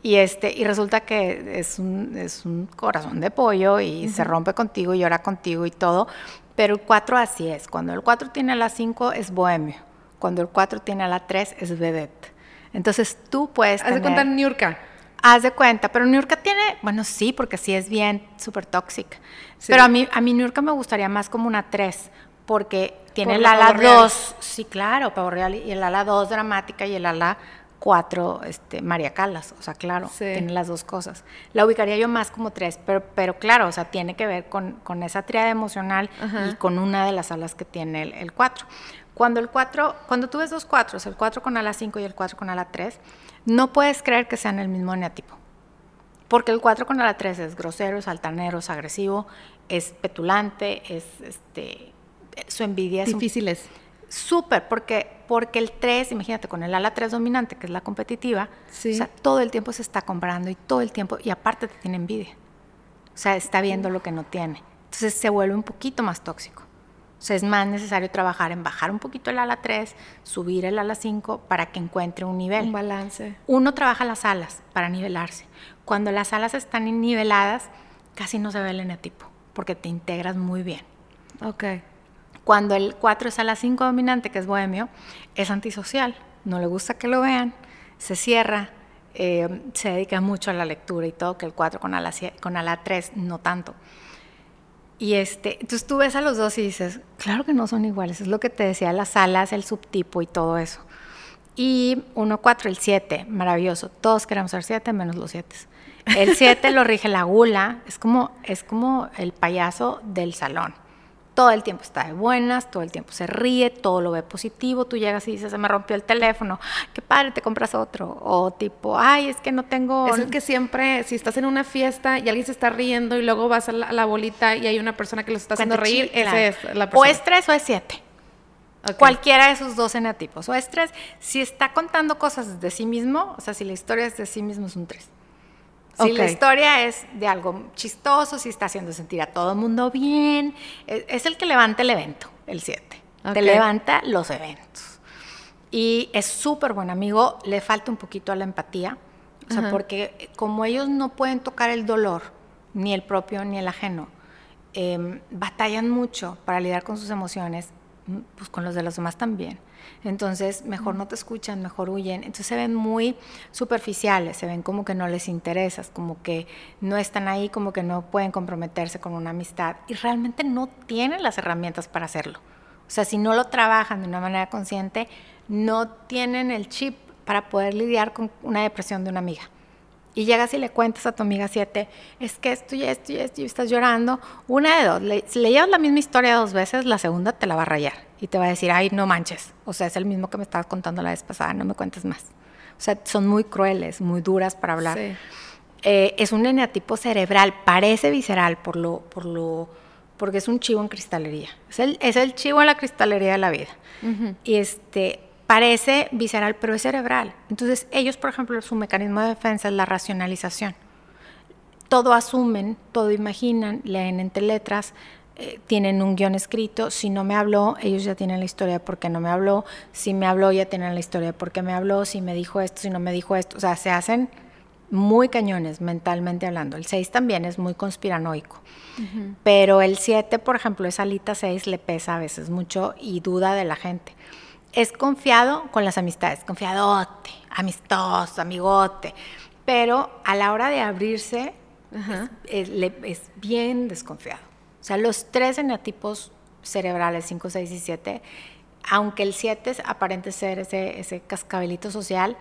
Y, este, y resulta que es un, es un corazón de pollo y se rompe contigo y llora contigo y todo. Pero el 4 así es. Cuando el 4 tiene a la 5 es bohemio. Cuando el 4 tiene a la 3 es vedette. Entonces tú puedes. Haz de cuenta Niurka. Haz de cuenta, pero Niurka tiene, bueno, sí, porque sí es bien súper tóxica. Pero a mí, a mí Niurka me gustaría más como una 3, porque tiene el ala 2, sí, claro, Pavo Real, y el ala 2 dramática y el ala 4, este, María Calas, o sea, claro, tiene las dos cosas. La ubicaría yo más como 3, pero, pero claro, o sea, tiene que ver con, con esa triada emocional y con una de las alas que tiene el, 4. Cuando el 4, cuando tú ves dos 4, el 4 con ala 5 y el 4 con ala 3, no puedes creer que sean el mismo eneatipo. Porque el 4 con ala 3 es grosero, es altanero, es agresivo, es petulante, es este su envidia es difíciles. Súper, porque, porque el 3, imagínate, con el ala 3 dominante, que es la competitiva, o sea, todo el tiempo se está comprando y todo el tiempo, y aparte te tiene envidia. O sea, está viendo lo que no tiene. Entonces se vuelve un poquito más tóxico. O sea, es más necesario trabajar en bajar un poquito el ala 3, subir el ala 5 para que encuentre un nivel. Un balance. Uno trabaja las alas para nivelarse. Cuando las alas están niveladas, casi no se ve el eneatipo, porque te integras muy bien. Ok. Cuando el 4 es a la 5 dominante, que es bohemio, es antisocial, no le gusta que lo vean, se cierra, eh, se dedica mucho a la lectura y todo, que el 4 con ala, con ala 3 no tanto. Y este, entonces tú ves a los dos y dices, claro que no son iguales, es lo que te decía, las alas, el subtipo y todo eso. Y 1, 4, el 7, maravilloso, todos queremos ser 7 menos los 7. El 7 lo rige la gula, es como, es como el payaso del salón todo el tiempo está de buenas, todo el tiempo se ríe, todo lo ve positivo, tú llegas y dices, se me rompió el teléfono, qué padre, te compras otro, o tipo, ay, es que no tengo... Es el que siempre, si estás en una fiesta y alguien se está riendo y luego vas a la, bolita y hay una persona que los está haciendo reír, ese es la persona. O es tres o es siete. Cualquiera de esos dos enatipos. O es tres, si está contando cosas de sí mismo, o sea, si la historia es de sí mismo, es un tres. Si la historia es de algo chistoso, si está haciendo sentir a todo el mundo bien, e, es, el que levanta el evento, el 7. Te levanta los eventos. Y es súper buen amigo, le falta un poquito a la empatía, o sea, porque como ellos no pueden tocar el dolor, ni el propio ni el ajeno, em, batallan mucho para lidiar con sus emociones, pues con los de los demás también. Entonces, mejor no te escuchan, mejor huyen. Entonces se ven muy superficiales, se ven como que no les interesas, como que no están ahí, como que no pueden comprometerse con una amistad y realmente no tienen las herramientas para hacerlo. O sea, si no lo trabajan de una manera consciente, no tienen el chip para poder lidiar con una depresión de una amiga y llegas y le cuentas a tu amiga 7, es que esto y esto y esto y estás llorando, una de dos, le, si le llevas la misma historia dos veces, la segunda te la va a rayar y te va a decir, ay, no manches, o sea, es el mismo que me estabas contando la vez pasada, no me cuentes más. O sea, son muy crueles, muy duras para hablar. Eh, es un eneatipo cerebral, parece visceral por lo, por lo, porque es un chivo en cristalería. Es el, es el chivo en la cristalería de la vida. Y este, parece visceral, pero es cerebral. Entonces, ellos, por ejemplo, su mecanismo de defensa es la racionalización. todo asumen, todo imaginan, leen entre letras, eh, tienen un guion escrito. Si no me habló, ellos ya tienen la historia de por qué no me habló. Si me habló, ya tienen la historia de por qué me habló. Si me dijo esto, si no me dijo esto. O sea, se hacen muy cañones mentalmente hablando. El 6 también es muy conspiranoico. Pero el 7, por ejemplo, esa alita 6 le pesa a veces mucho y duda de la gente. Es confiado con las amistades, confiadote, amistoso, amigote. Pero a la hora de abrirse, es, le- es bien desconfiado. O sea, los tres eneatipos cerebrales, 5, 6 y 7, aunque el 7 aparente ser ese, ese cascabelito social,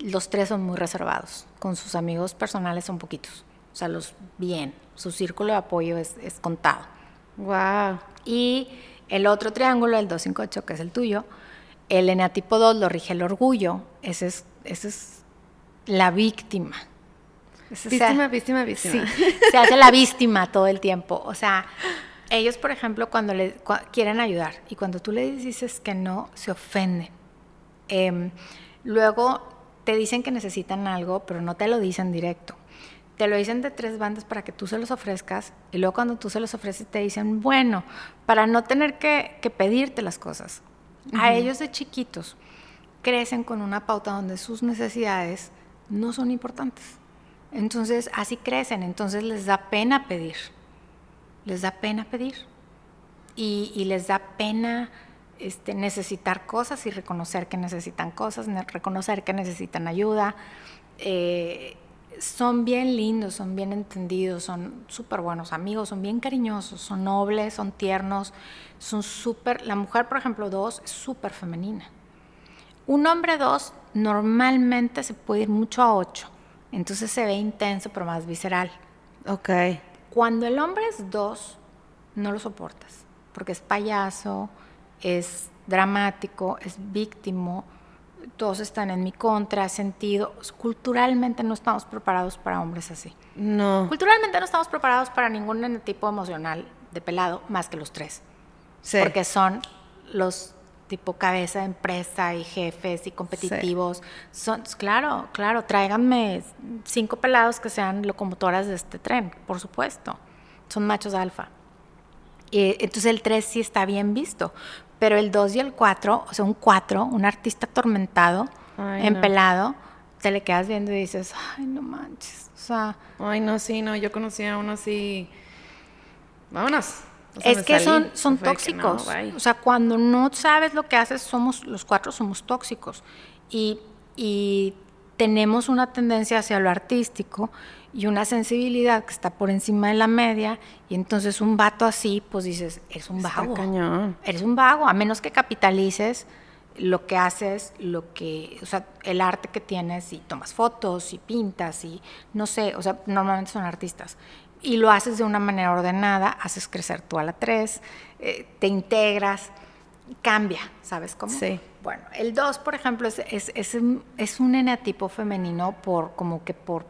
los tres son muy reservados. Con sus amigos personales son poquitos. O sea, los bien. Su círculo de apoyo es, es contado. Wow. Y el otro triángulo, el 258, que es el tuyo, el eneatipo 2 lo rige el orgullo. Ese es, ese es la víctima. Se- Víctima, víctima, víctima. Sí, se hace la víctima todo el tiempo. O sea, ellos, por ejemplo, cuando le quieren ayudar y cuando tú le dices que no, se ofenden. Em, luego te dicen que necesitan algo, pero no te lo dicen directo. Te lo dicen de tres bandas para que tú se los ofrezcas y luego cuando tú se los ofreces te dicen, bueno, para no tener que, que pedirte las cosas. A ellos de chiquitos crecen con una pauta donde sus necesidades no son importantes. Entonces, así crecen, entonces les da pena pedir. Les da pena pedir. Y, les da pena este, necesitar cosas y reconocer que necesitan cosas, reconocer que necesitan ayuda. Eh, son bien lindos, son bien entendidos, son súper buenos amigos, son bien cariñosos, son nobles, son tiernos, son súper... La mujer, por ejemplo, dos, es súper femenina. Un hombre dos normalmente se puede ir mucho a ocho, entonces se ve intenso pero más visceral. Ok. Cuando el hombre es dos, no lo soportas, porque es payaso, es dramático, es víctimo, todos están en mi contra, sentido. Culturalmente no estamos preparados para hombres así. No. Culturalmente no estamos preparados para ningún tipo emocional de pelado más que los tres Sí. porque son los tipo cabeza de empresa y jefes y competitivos. Son, claro, claro, tráiganme cinco pelados que sean locomotoras de este tren, por supuesto. Son machos alfa. Y, entonces el 3 sí está bien visto, pero el 2 y el 4, o sea, un 4, un artista atormentado, Ay, no. empelado, te le quedas viendo y dices, ay, no manches, o sea... Ay, no, sí, no. Yo conocí a uno así. Vámonos. O sea, es que salí. son, son que no, tóxicos. o sea, cuando no sabes lo que haces, somos, los cuatro somos tóxicos. Y, y tenemos una tendencia hacia lo artístico y una sensibilidad que está por encima de la media. Y entonces un vato así, pues dices, eres un Está vago. cañón. Eres un vago, a menos que capitalices lo que haces, lo que, o sea, el arte que tienes y tomas fotos y pintas y no sé, o sea, normalmente son artistas. Y lo haces de una manera ordenada, haces crecer tú a la tres, eh, te integras, cambia, ¿sabes cómo? Sí. Bueno, el 2, por ejemplo, es, es, es, un- es un eneatipo femenino por, como que por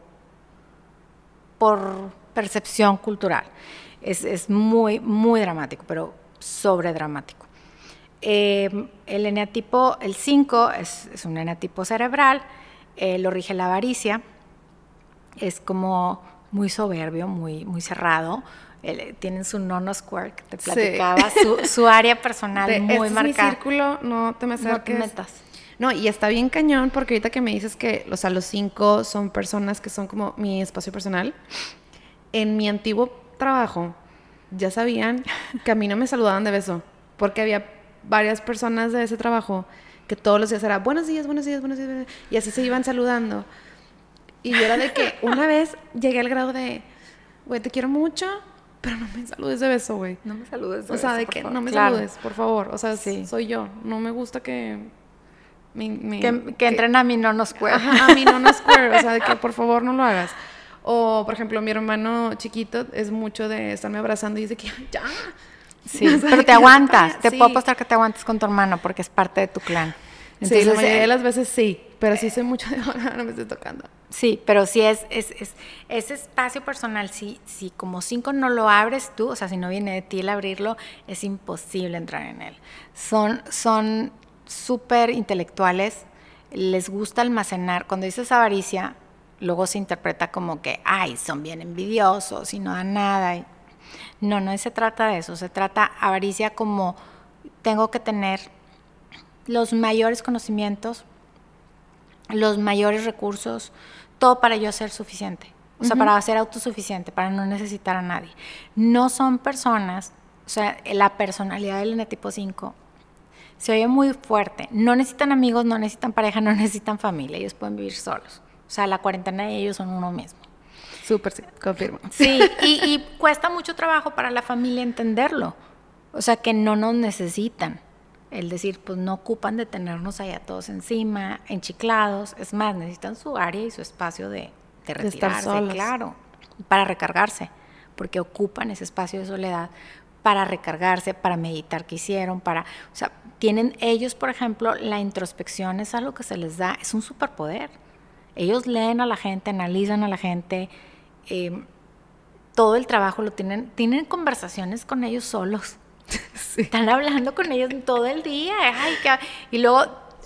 por percepción cultural. Es, es muy, muy dramático, pero sobredramático. Eh, el eneatipo, el 5, es, es un eneatipo cerebral, eh, lo rige la avaricia, es como muy soberbio, muy, muy cerrado. El- tienen su nono square que te Sí. platicaba, su, su área personal De, muy este es mi marcada. círculo, no te me No te acerques. metas. No, y está bien cañón porque ahorita que me dices que, o sea, los cinco son personas que son como mi espacio personal. En mi antiguo trabajo ya sabían que a mí no me saludaban de beso porque había varias personas de ese trabajo que todos los días era buenos días, buenos días, buenos días, buenos días", y así se iban saludando. Y yo era de que una vez llegué al grado de, güey, te quiero mucho, pero no me saludes de beso, güey. No me saludes. O sea, beso, de que favor. no me Claro. saludes, por favor. O sea, Sí. soy yo. No me gusta que... me- me- Que, que entren a mi nono square. Ajá, a mí no, no square. O sea, de que por favor no lo hagas. O, por ejemplo, mi hermano chiquito es mucho de estarme abrazando y dice que "Ay, ya. Sí, O sea, pero que te aguantas. Te sí. puedo apostar que te aguantas con tu hermano porque es parte de tu clan. sí, la Entonces, mayoría de eh, las veces sí. Pero sí soy mucho de ahora, no me estoy tocando. Sí, pero sí es, es, es- ese espacio personal, si, si como cinco no lo abres tú, o sea, si no viene de ti el abrirlo, es imposible entrar en él. Son son súper intelectuales, les gusta almacenar. Cuando dices avaricia, luego se interpreta como que, ay, son bien envidiosos y no dan nada. No, no se trata de eso, se trata avaricia como tengo que tener los mayores conocimientos, los mayores recursos, todo para yo ser suficiente. O sea, para ser autosuficiente, para no necesitar a nadie. No son personas, o sea, la personalidad del eneatipo 5 se oye muy fuerte. No necesitan amigos, no necesitan pareja, no necesitan familia. Ellos pueden vivir solos. O sea, la cuarentena de ellos son uno mismo. Súper, sí, confirmo. Sí, y, y cuesta mucho trabajo para la familia entenderlo. O sea, que no nos necesitan. El decir, pues no ocupan de tenernos allá todos encima, enchiclados. Es más, necesitan su área y su espacio de, de De estar retirarse, solos. claro, para recargarse, porque ocupan ese espacio de soledad para recargarse, para meditar que hicieron, para, o sea, tienen ellos, por ejemplo, la introspección es algo que se les da, es un superpoder. Ellos leen a la gente, analizan a la gente, eh, todo el trabajo lo tienen, tienen conversaciones con ellos solos. Están hablando con ellos todo el día. ay, qué- y luego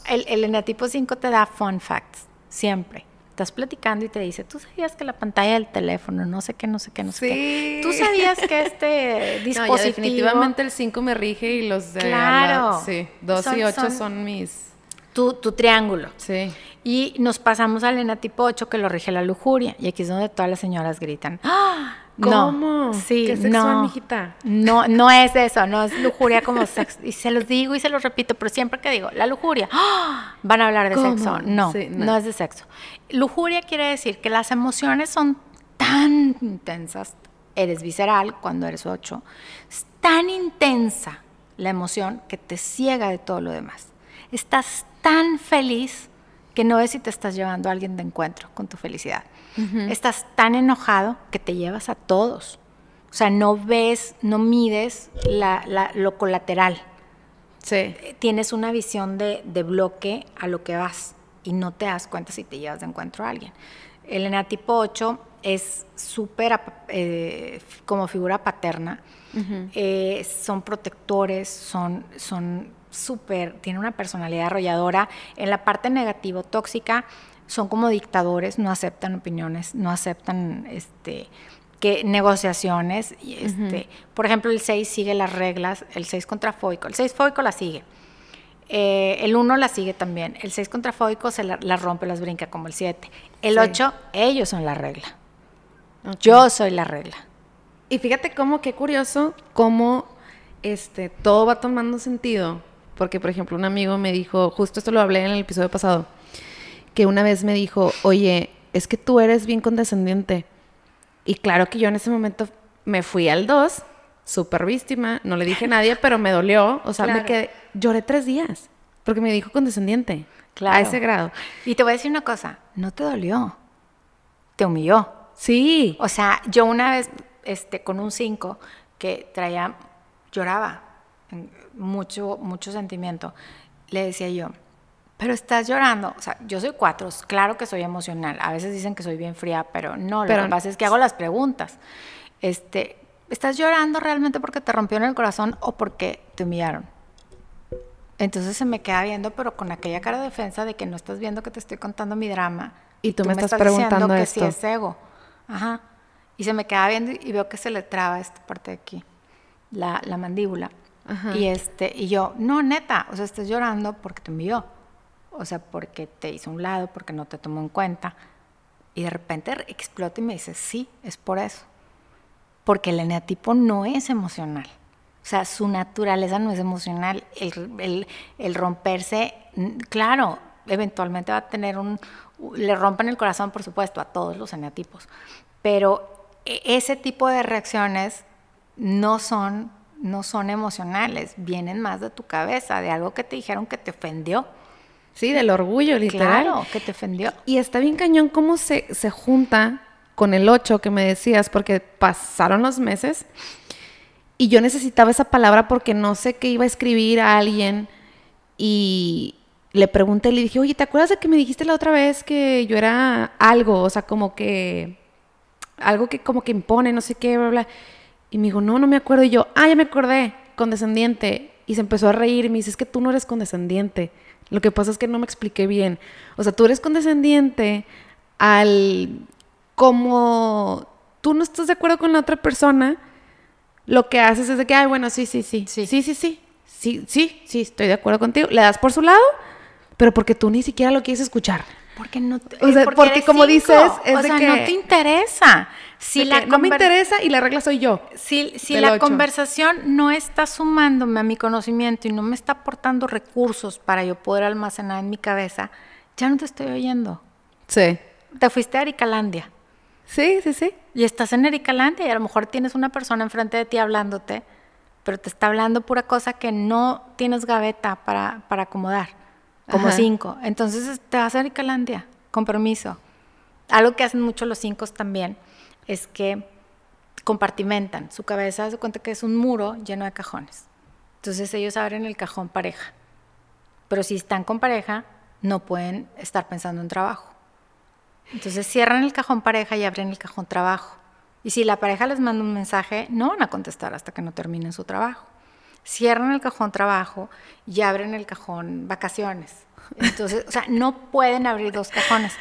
el, el eneatipo 5 te da fun facts, siempre. Estás platicando y te dice, tú sabías que la pantalla del teléfono, no sé qué, no sé qué, no sé qué. Sí. Tú sabías que este No, dispositivo... ya definitivamente el 5 me rige y los de Claro. la- sí, 2 Son- y 8 son, son- mis tu, tu triángulo. sí. Y nos pasamos al enatipo 8 que lo rige la lujuria. Y aquí es donde todas las señoras gritan. ¡Ah! ¿Cómo? No, sí, Qué sexual, no. mijita. No, no es eso, no es lujuria como sexo. Y se los digo y se los repito, pero siempre que digo la lujuria, ¡ah! van a hablar de ¿Cómo? sexo. No, Sí, no. no es de sexo. Lujuria quiere decir que las emociones son tan intensas. Eres visceral cuando eres 8. Es tan intensa la emoción que te ciega de todo lo demás. Estás tan feliz que no ves si te estás llevando a alguien de encuentro con tu felicidad. Estás tan enojado que te llevas a todos. O sea, no ves, no mides la- la- lo colateral. Sí. Eh, Tienes una visión de, de bloque a lo que vas y no te das cuenta si te llevas de encuentro a alguien. El enatipo 8 es súper eh, como figura paterna. Eh, son protectores, son, son súper, tienen una personalidad arrolladora. En la parte negativo, tóxica, son como dictadores, no aceptan opiniones, no aceptan este, que negociaciones. y, este, Por ejemplo, el 6 sigue las reglas, el 6 contrafóbico. El 6 fóbico la sigue. Eh, el 1 la sigue también. El 6 contrafóbico se la, las rompe, las brinca como el 7. El Sí. 8, ellos son la regla. Yo soy la regla. Y fíjate cómo, qué curioso, cómo este, todo va tomando sentido. Porque, por ejemplo, un amigo me dijo, justo esto lo hablé en el episodio pasado, que una vez me dijo, oye, es que tú eres bien condescendiente. Y claro que yo en ese momento me fui al 2, súper víctima, no le dije a nadie, pero me dolió. O sea, me quedé, lloré tres días, porque me dijo condescendiente. A Claro. ese grado. Y te voy a decir una cosa, no te dolió, te humilló. Sí. O sea, yo una vez este, con un 5 que traía, lloraba, mucho, mucho sentimiento, le decía yo, pero estás llorando. O sea, yo soy 4, claro que soy emocional. A veces dicen que soy bien fría, pero no, lo Pero- que pasa es que hago las preguntas. Este, ¿Estás llorando realmente porque te rompió en el corazón o porque te humillaron? Entonces se me queda viendo, pero con aquella cara de defensa de que no estás viendo que te estoy contando mi drama. Y tú me estás diciendo preguntando que esto. sí es ego. Ajá. Y se me queda viendo y veo que se le traba esta parte de aquí, la, la mandíbula. Ajá. Y este, y yo, no, neta, o sea, estás llorando porque te envió. O sea, porque te hizo un lado, porque no te tomó en cuenta. Y de repente re- explota y me dice, sí, es por eso. Porque el eneatipo no es emocional. O sea, su naturaleza no es emocional. El, el- romperse, claro, eventualmente va a tener un... Le rompen el corazón, por supuesto, a todos los eneatipos. Pero e- ese tipo de reacciones no son, no son emocionales, vienen más de tu cabeza, de algo que te dijeron que te ofendió. Sí, del orgullo, literal. Claro, que te ofendió. Y está bien cañón cómo se, se junta con el 8 que me decías, porque pasaron los meses y yo necesitaba esa palabra porque no sé qué iba a escribir a alguien y le pregunté, le dije, oye, ¿te acuerdas de que me dijiste la otra vez que yo era algo? O sea, como que, algo que como que impone, no sé qué, bla, bla. Y me dijo, no, no me acuerdo. Y yo, ah, ya me acordé, condescendiente. Y se empezó a reír y me dice, es que tú no eres condescendiente. Lo que pasa es que no me expliqué bien. O sea, tú eres condescendiente al como tú no estás de acuerdo con la otra persona, lo que haces es de que, ay, bueno, sí, sí, sí, sí, sí, sí, sí, sí, sí, sí, estoy de acuerdo contigo. Le das por su lado, pero porque tú ni siquiera lo quieres escuchar. Porque no te- O sea, porque como cinco. dices, es o de sea, que- no te interesa. Si la no me interesa y la regla soy yo. Si, si la conversación no está sumándome a mi conocimiento y no me está aportando recursos para yo poder almacenar en mi cabeza, ya no te estoy oyendo. Sí. Te fuiste a Ericalandia Sí, sí, sí. y estás en Ericalandia y a lo mejor tienes una persona enfrente de ti hablándote, pero te está hablando pura cosa que no tienes gaveta para, para acomodar, como Ajá. cinco. Entonces te vas a Ericalandia, con permiso. Algo que hacen mucho los cinco también es que compartimentan. Su cabeza se cuenta que es un muro lleno de cajones. Entonces ellos abren el cajón pareja. Pero si están con pareja, no pueden estar pensando en trabajo. Entonces cierran el cajón pareja y abren el cajón trabajo. Y si la pareja les manda un mensaje, no van a contestar hasta que no terminen su trabajo. Cierran el cajón trabajo y abren el cajón vacaciones. Entonces, o sea, no pueden abrir dos cajones.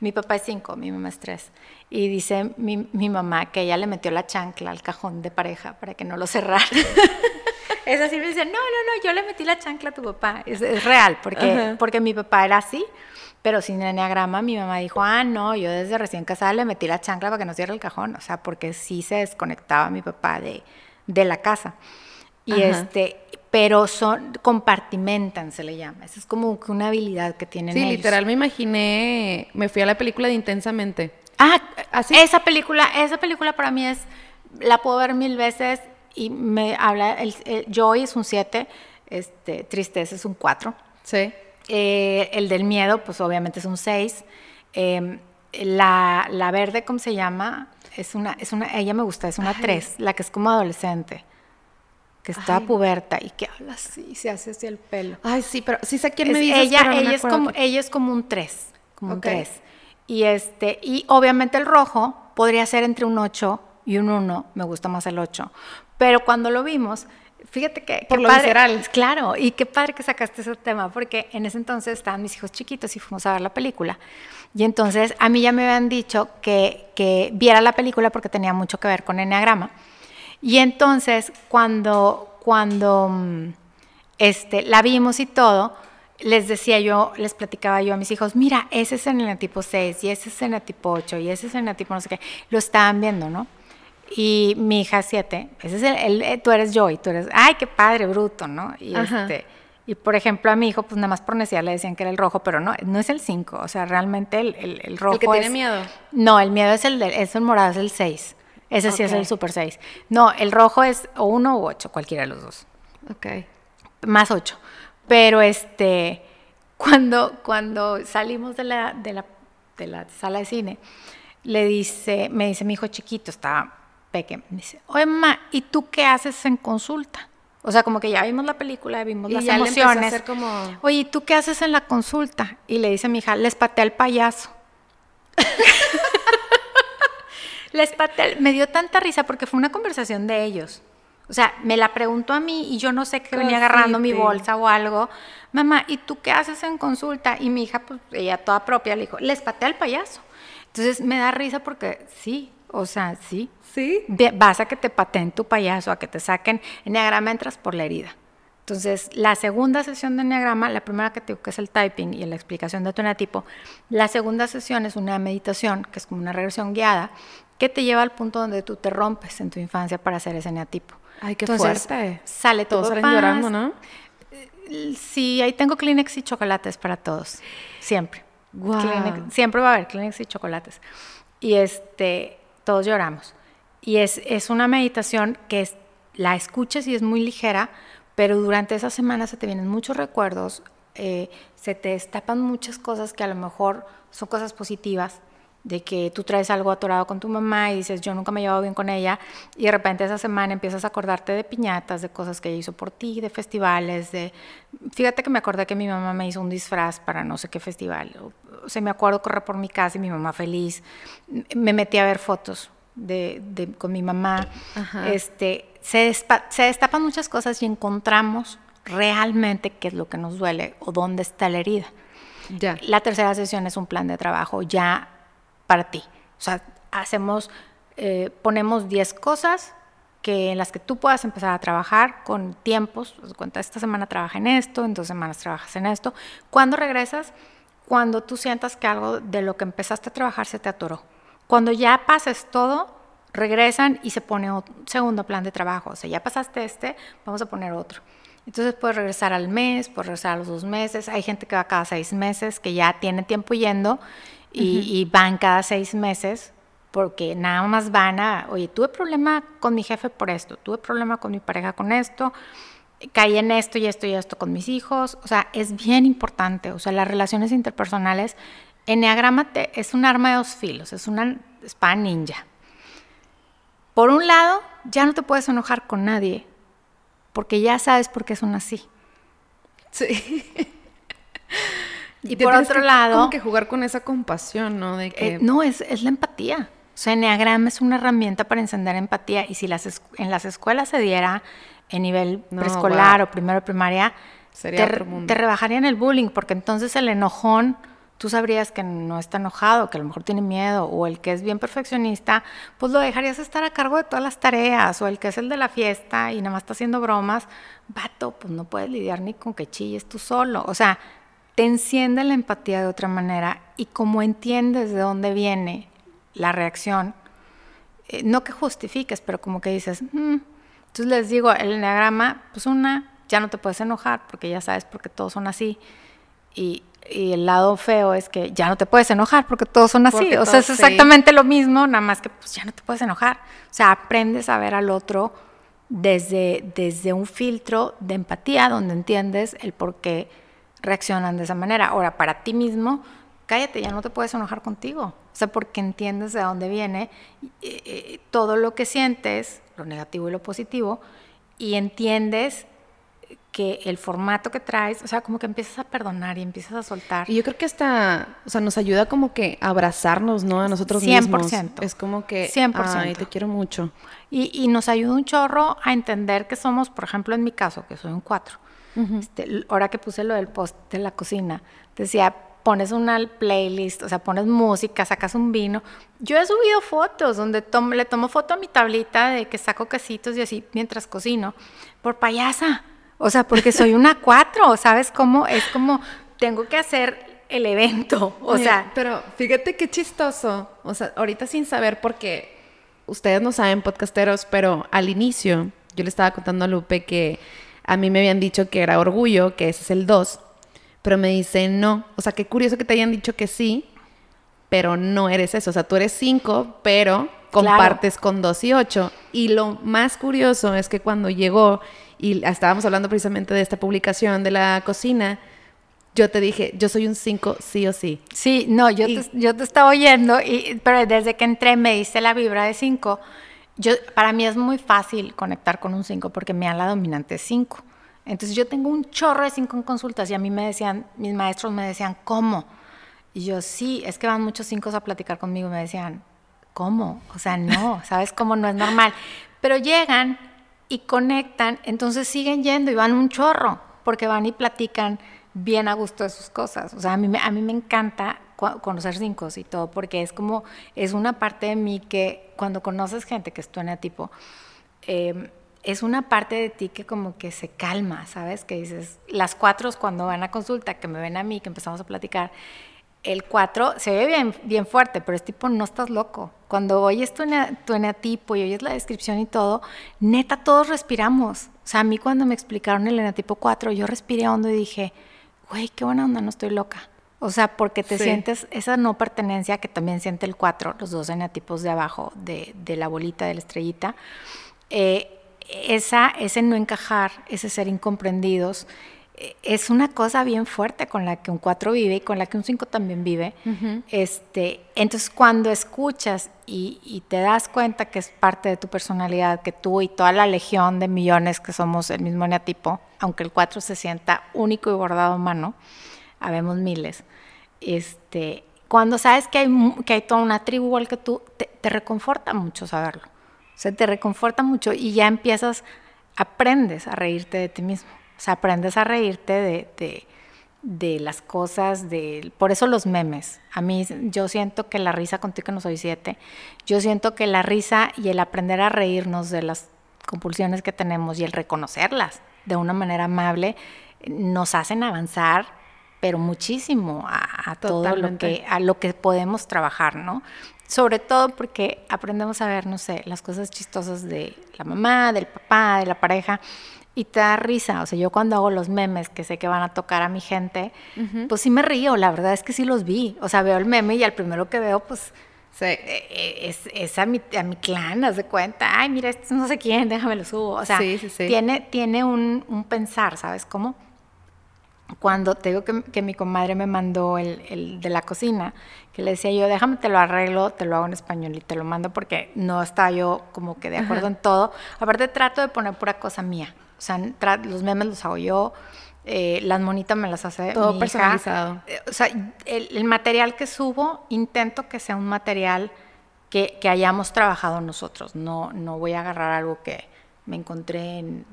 Mi papá es cinco, mi mamá es tres. Y dice mi, mi mamá que ella le metió la chancla al cajón de pareja para que no lo cerrara. Es así, me dice, no, no, no, yo le metí la chancla a tu papá. Es, es real, porque, Ajá. porque mi papá era así, pero sin enneagrama mi mamá dijo, ah, no, yo desde recién casada le metí la chancla para que no cierre el cajón, o sea, porque sí se desconectaba mi papá de, de la casa. Y este, pero son, compartimentan, se le llama. Esa es como una habilidad que tienen Sí, ellos. literal, me imaginé, me fui a la película de Intensamente. Ah, Así. esa película, esa película para mí es, la puedo ver mil veces y me habla, el, el- Joy es un 7, este, Tristeza es un 4. Sí. Eh, el del miedo, pues obviamente es un 6. la, la verde, ¿cómo se llama? Es una, es una, ella me gusta, es una 3, la que es como adolescente, que está Ay. puberta y que habla así, se hace así el pelo. Ay, sí, pero sí sé quién me dices, ella, no ella, es como, ella es como un 3, como un Ok. 3. Y, este, y obviamente el rojo podría ser entre un 8 y un 1, me gusta más el 8. Pero cuando lo vimos, fíjate que... Por qué lo padre- visceral. Claro, y qué padre que sacaste ese tema, porque en ese entonces estaban mis hijos chiquitos y fuimos a ver la película. Y entonces a mí ya me habían dicho que, que viera la película porque tenía mucho que ver con Enneagrama. Y entonces cuando, cuando mm, este, la vimos y todo, les decía yo, les platicaba yo a mis hijos, mira, ese es en el tipo 6 y ese es en el tipo 8 y ese es en el tipo no sé qué. Lo estaban viendo, ¿no? Y mi hija 7, ese es el, el- eh, tú eres yo y tú eres, ay, qué padre, bruto, ¿no? Y, Ajá. este, y por ejemplo a mi hijo, pues nada más por necesidad le decían que era el rojo, pero no, no es el 5, o sea, realmente el, el, el rojo El que tiene miedo. No, el miedo es el, de, es el morado, es el 6. Ese sí es el super 6. No, el rojo es o 1 o 8, cualquiera de los dos Ok. más ocho. Pero este, cuando, cuando salimos de la, de, la, de la sala de cine, le dice, me dice mi hijo chiquito, estaba peque, me dice, oye mamá, ¿y tú qué haces en consulta? O sea, como que ya vimos la película, vimos Y las ya le empezó a emociones. como- Oye, ¿y tú qué haces en la consulta? Y le dice a mi hija, les pateé al payaso. Les pateé, me dio tanta risa porque fue una conversación de ellos. O sea, me la preguntó a mí y yo no sé qué venía agarrando mi bolsa o algo. Mamá, ¿y tú qué haces en consulta? Y mi hija, pues ella toda propia, le dijo, les pateé al payaso. Entonces me da risa porque sí, o sea, sí. ¿Sí? Vas a que te pateen tu payaso, a que te saquen enneagrama, entras por la herida. Entonces, la segunda sesión de enneagrama, la primera que te que es el typing y la explicación de tu eneatipo, la segunda sesión es una meditación, que es como una regresión guiada, que te lleva al punto donde tú te rompes en tu infancia para hacer ese eneatipo. Ay, qué Entonces, fuerte. Sale tu Todos salen llorando, ¿no? Sí, ahí tengo Kleenex y chocolates para todos, siempre. Guau. Kleenex- siempre va a haber Kleenex y chocolates. Y este, todos lloramos. Y es, es una meditación que es, la escuchas y es muy ligera, pero durante esa semana se te vienen muchos recuerdos, eh, se te destapan muchas cosas que a lo mejor son cosas positivas, de que tú traes algo atorado con tu mamá y dices, yo nunca me he llevado bien con ella, y de repente esa semana empiezas a acordarte de piñatas, de cosas que ella hizo por ti, de festivales, de... Fíjate que me acordé que mi mamá me hizo un disfraz para no sé qué festival, o, sea, me acuerdo correr por mi casa y mi mamá feliz, me metí a ver fotos de, de- con mi mamá, Ajá. este, se, se destapan muchas cosas y encontramos realmente qué es lo que nos duele o dónde está la herida. Ya. La tercera sesión es un plan de trabajo ya para ti. O sea, hacemos, eh, ponemos 10 cosas que en las que tú puedas empezar a trabajar con tiempos. Cuenta, esta semana trabaja en esto, en dos semanas trabajas en esto. ¿Cuándo regresas? Cuando tú sientas que algo de lo que empezaste a trabajar se te atoró. Cuando ya pases todo, regresan y se pone un segundo plan de trabajo. O sea, ya pasaste este, vamos a poner otro. Entonces puedes regresar al mes, puedes regresar a los dos meses. Hay gente que va cada seis meses, que ya tiene tiempo yendo y, van cada seis meses porque nada más van a, oye, tuve problema con mi jefe por esto, tuve problema con mi pareja con esto, caí en esto y esto y esto con mis hijos. O sea, es bien importante. O sea, las relaciones interpersonales, Enneagrama es un arma de dos filos, es una espada ninja. Por un lado, ya no te puedes enojar con nadie, porque ya sabes por qué son así. Sí. Y, por otro lado... Como que jugar con esa compasión, ¿no? De que... Eh, no, es, es la empatía. O sea, Enneagrama es una herramienta para encender empatía y si las en las escuelas se diera en nivel preescolar o primero de primaria, Sería te, te rebajarían el bullying porque entonces el enojón tú sabrías que no está enojado, que a lo mejor tiene miedo, o el que es bien perfeccionista, pues lo dejarías estar a cargo de todas las tareas, o el que es el de la fiesta y nada más está haciendo bromas, vato, pues no puedes lidiar ni con que chilles tú solo. O sea, te enciende la empatía de otra manera y como entiendes de dónde viene la reacción, eh, no que justifiques, pero como que dices, "Mm". entonces les digo, el enneagrama, pues una, ya no te puedes enojar porque ya sabes porque todos son así. Y, y el lado feo es que ya no te puedes enojar porque todos son así. Porque o sea, es sí. exactamente lo mismo, nada más que pues ya no te puedes enojar. O sea, aprendes a ver al otro desde, desde un filtro de empatía donde entiendes el por qué reaccionan de esa manera. Ahora, para ti mismo, cállate, ya no te puedes enojar contigo. O sea, porque entiendes de dónde viene eh, eh, todo lo que sientes, lo negativo y lo positivo, y entiendes que el formato que traes, o sea, como que empiezas a perdonar y empiezas a soltar. Y yo creo que hasta, o sea, nos ayuda como que a abrazarnos, ¿no? A nosotros 100%. mismos. Es como que, 100%. ay, te quiero mucho. Y, y nos ayuda un chorro a entender que somos, por ejemplo, en mi caso, que soy un 4. Este, ahora que puse lo del post de la cocina, decía, pones una playlist, o sea, pones música, sacas un vino. Yo he subido fotos donde tomo- le tomo foto a mi tablita de que saco quesitos y así mientras cocino, por payasa. O sea, porque soy una 4, ¿sabes cómo? Es como, tengo que hacer el evento. O Oye, sea, pero fíjate qué chistoso. O sea, ahorita sin saber porque ustedes no saben, podcasteros, pero al inicio yo le estaba contando a Lupe que a mí me habían dicho que era orgullo, que ese es el 2, pero me dice no. O sea, qué curioso que te hayan dicho que sí, pero no eres eso. O sea, tú eres 5, pero compartes con 2 y 8. Y lo más curioso es que cuando llegó y estábamos hablando precisamente de esta publicación de la cocina, yo te dije, yo soy un 5 sí o sí. Sí, no, yo, Y- te, yo te estaba oyendo, y, pero desde que entré me diste la vibra de 5. Yo, para mí es muy fácil conectar con un 5 porque mi ala dominante es 5. Entonces yo tengo un chorro de 5 en consultas y a mí me decían, mis maestros me decían, ¿cómo? Y yo, sí, es que van muchos 5 a platicar conmigo y me decían, ¿cómo? O sea, no, ¿sabes cómo? No es normal. Pero llegan y conectan, entonces siguen yendo y van un chorro, porque van y platican bien a gusto de sus cosas. O sea, a mí, me- a mí me encanta conocer cinco y todo, porque es como, es una parte de mí que cuando conoces gente que es tu tipo, eh, es una parte de ti que como que se calma, ¿sabes? Que dices, las cuatro cuando van a consulta, que me ven a mí, que empezamos a platicar, el 4 se ve bien, bien fuerte, pero es tipo, no estás loco. Cuando oyes tu, tu eneatipo y oyes la descripción y todo, neta, todos respiramos. O sea, a mí cuando me explicaron el eneatipo 4, yo respiré hondo y dije, güey, qué buena onda, no estoy loca. O sea, porque te Sí. sientes esa no pertenencia que también siente el 4, los dos eneatipos de abajo de, de la bolita, de la estrellita. Eh, esa, ese no encajar, ese ser incomprendidos, eh, es una cosa bien fuerte con la que un 4 vive y con la que un 5 también vive. este, entonces, cuando escuchas y, y te das cuenta que es parte de tu personalidad, que tú y toda la legión de millones que somos el mismo eneatipo, aunque el 4 se sienta único y bordado a mano, habemos miles. Este, cuando sabes que hay, que hay toda una tribu igual que tú, te, reconforta mucho saberlo. O sea, te reconforta mucho y ya empiezas, aprendes a reírte de ti mismo. O sea, aprendes a reírte de, de, las cosas, de, por eso los memes. A mí yo siento que la risa, contigo que no soy siete, yo siento que la risa y el aprender a reírnos de las compulsiones que tenemos y el reconocerlas de una manera amable nos hacen avanzar, pero muchísimo a, todo lo que, a lo que podemos trabajar, ¿no? Sobre todo porque aprendemos a ver, no sé, las cosas chistosas de la mamá, del papá, de la pareja, y te da risa. O sea, yo cuando hago los memes que sé que van a tocar a mi gente, pues sí me río, la verdad es que sí los vi. O sea, veo el meme y al primero que veo, pues eh, eh, es, a, mi, a mi clan, haz de cuenta. Ay, mira, este no sé quién, déjame lo subo. O sea, tiene, tiene un, un, pensar, ¿sabes cómo? Cuando te digo que, que mi comadre me mandó el, el, de la cocina, que le decía yo, déjame te lo arreglo, te lo hago en español y te lo mando porque no estaba yo como que de acuerdo en todo. Aparte trato de poner pura cosa mía. O sea, los memes los hago yo, eh, las monitas me las hace Todo personalizado. Eh, o sea, el, material que subo, intento que sea un material que, hayamos trabajado nosotros. No, no voy a agarrar algo que me encontré en,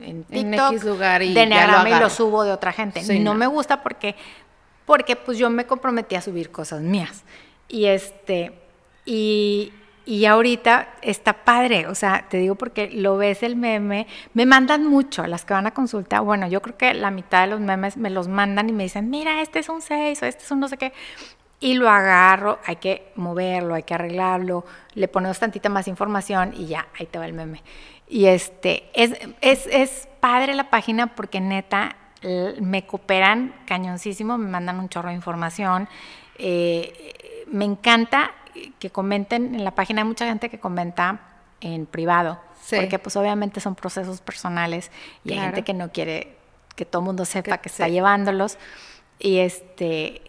en, TikTok X lugar y de lo y lo subo de otra gente. no, me gusta porque, porque pues yo me comprometí a subir cosas mías. Y este, y, y ahorita está padre, o sea, te digo porque lo ves el meme, me mandan mucho las que van a consulta. Bueno, yo creo que la mitad de los memes me los mandan y me dicen, mira, este es un 6 o este es un no sé qué. Y lo agarro, hay que moverlo, hay que arreglarlo, le ponemos tantita más información y ya, ahí te va el meme. Y este, es, es, es padre la página porque neta me cooperan cañoncísimo, me mandan un chorro de información. Eh, me encanta que comenten en la página, hay mucha gente que comenta en privado, porque pues obviamente son procesos personales y hay gente que no quiere que todo el mundo sepa que, está llevándolos. Y este,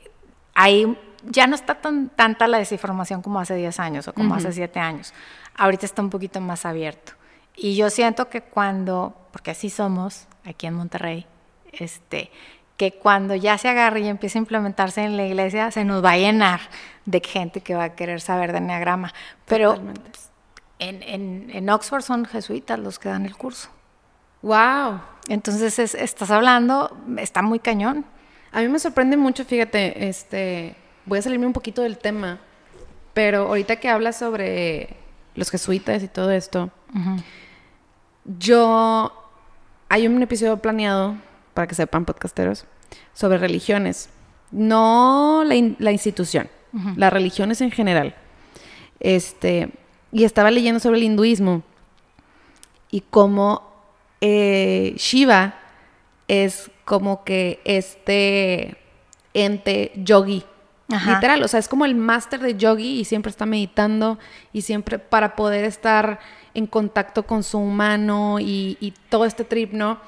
ahí ya no está tan, tanta la desinformación como hace 10 años o como hace 7 años. Ahorita está un poquito más abierto. Y yo siento que cuando, porque así somos aquí en Monterrey, este, que cuando ya se agarre y empiece a implementarse en la iglesia, se nos va a llenar de gente que va a querer saber de enneagrama. Pero en, en, Oxford son jesuitas los que dan el curso. ¡Wow! Entonces estás hablando, está muy cañón. A mí me sorprende mucho, fíjate, este, voy a salirme un poquito del tema, pero ahorita que hablas sobre los jesuitas y todo esto, yo hay un episodio planeado para que sepan podcasteros, sobre religiones. No la, institución, las religiones en general. Este, y estaba leyendo sobre el hinduismo y cómo eh, Shiva es como que este ente yogi. Literal, o sea, es como el máster de yogi y siempre está meditando y siempre para poder estar en contacto con su humano y, y todo este trip, ¿no?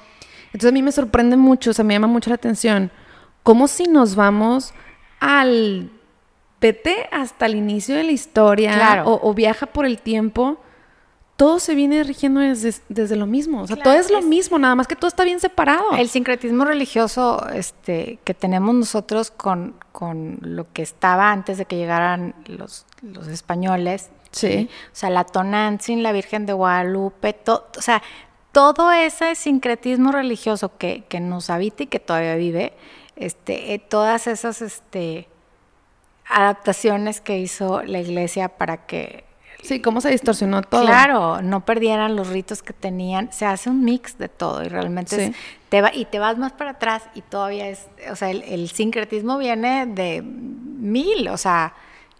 Entonces a mí me sorprende mucho, o sea, me llama mucho la atención, como si nos vamos al vete hasta el inicio de la historia o, viaja por el tiempo, todo se viene rigiendo desde, lo mismo. O sea, todo es lo mismo, nada más que todo está bien separado. El sincretismo religioso este, que tenemos nosotros con, con lo que estaba antes de que llegaran los, los españoles. Sí. O sea, la Tonantzin, la Virgen de Guadalupe, todo, o sea, todo ese sincretismo religioso que, nos habita y que todavía vive, este, eh, todas esas este, adaptaciones que hizo la iglesia para que... Sí, cómo se distorsionó todo. Claro, no perdieran los ritos que tenían. Se hace un mix de todo y realmente te va, y te vas más para atrás y todavía es, o sea, el, sincretismo viene de mil, o sea,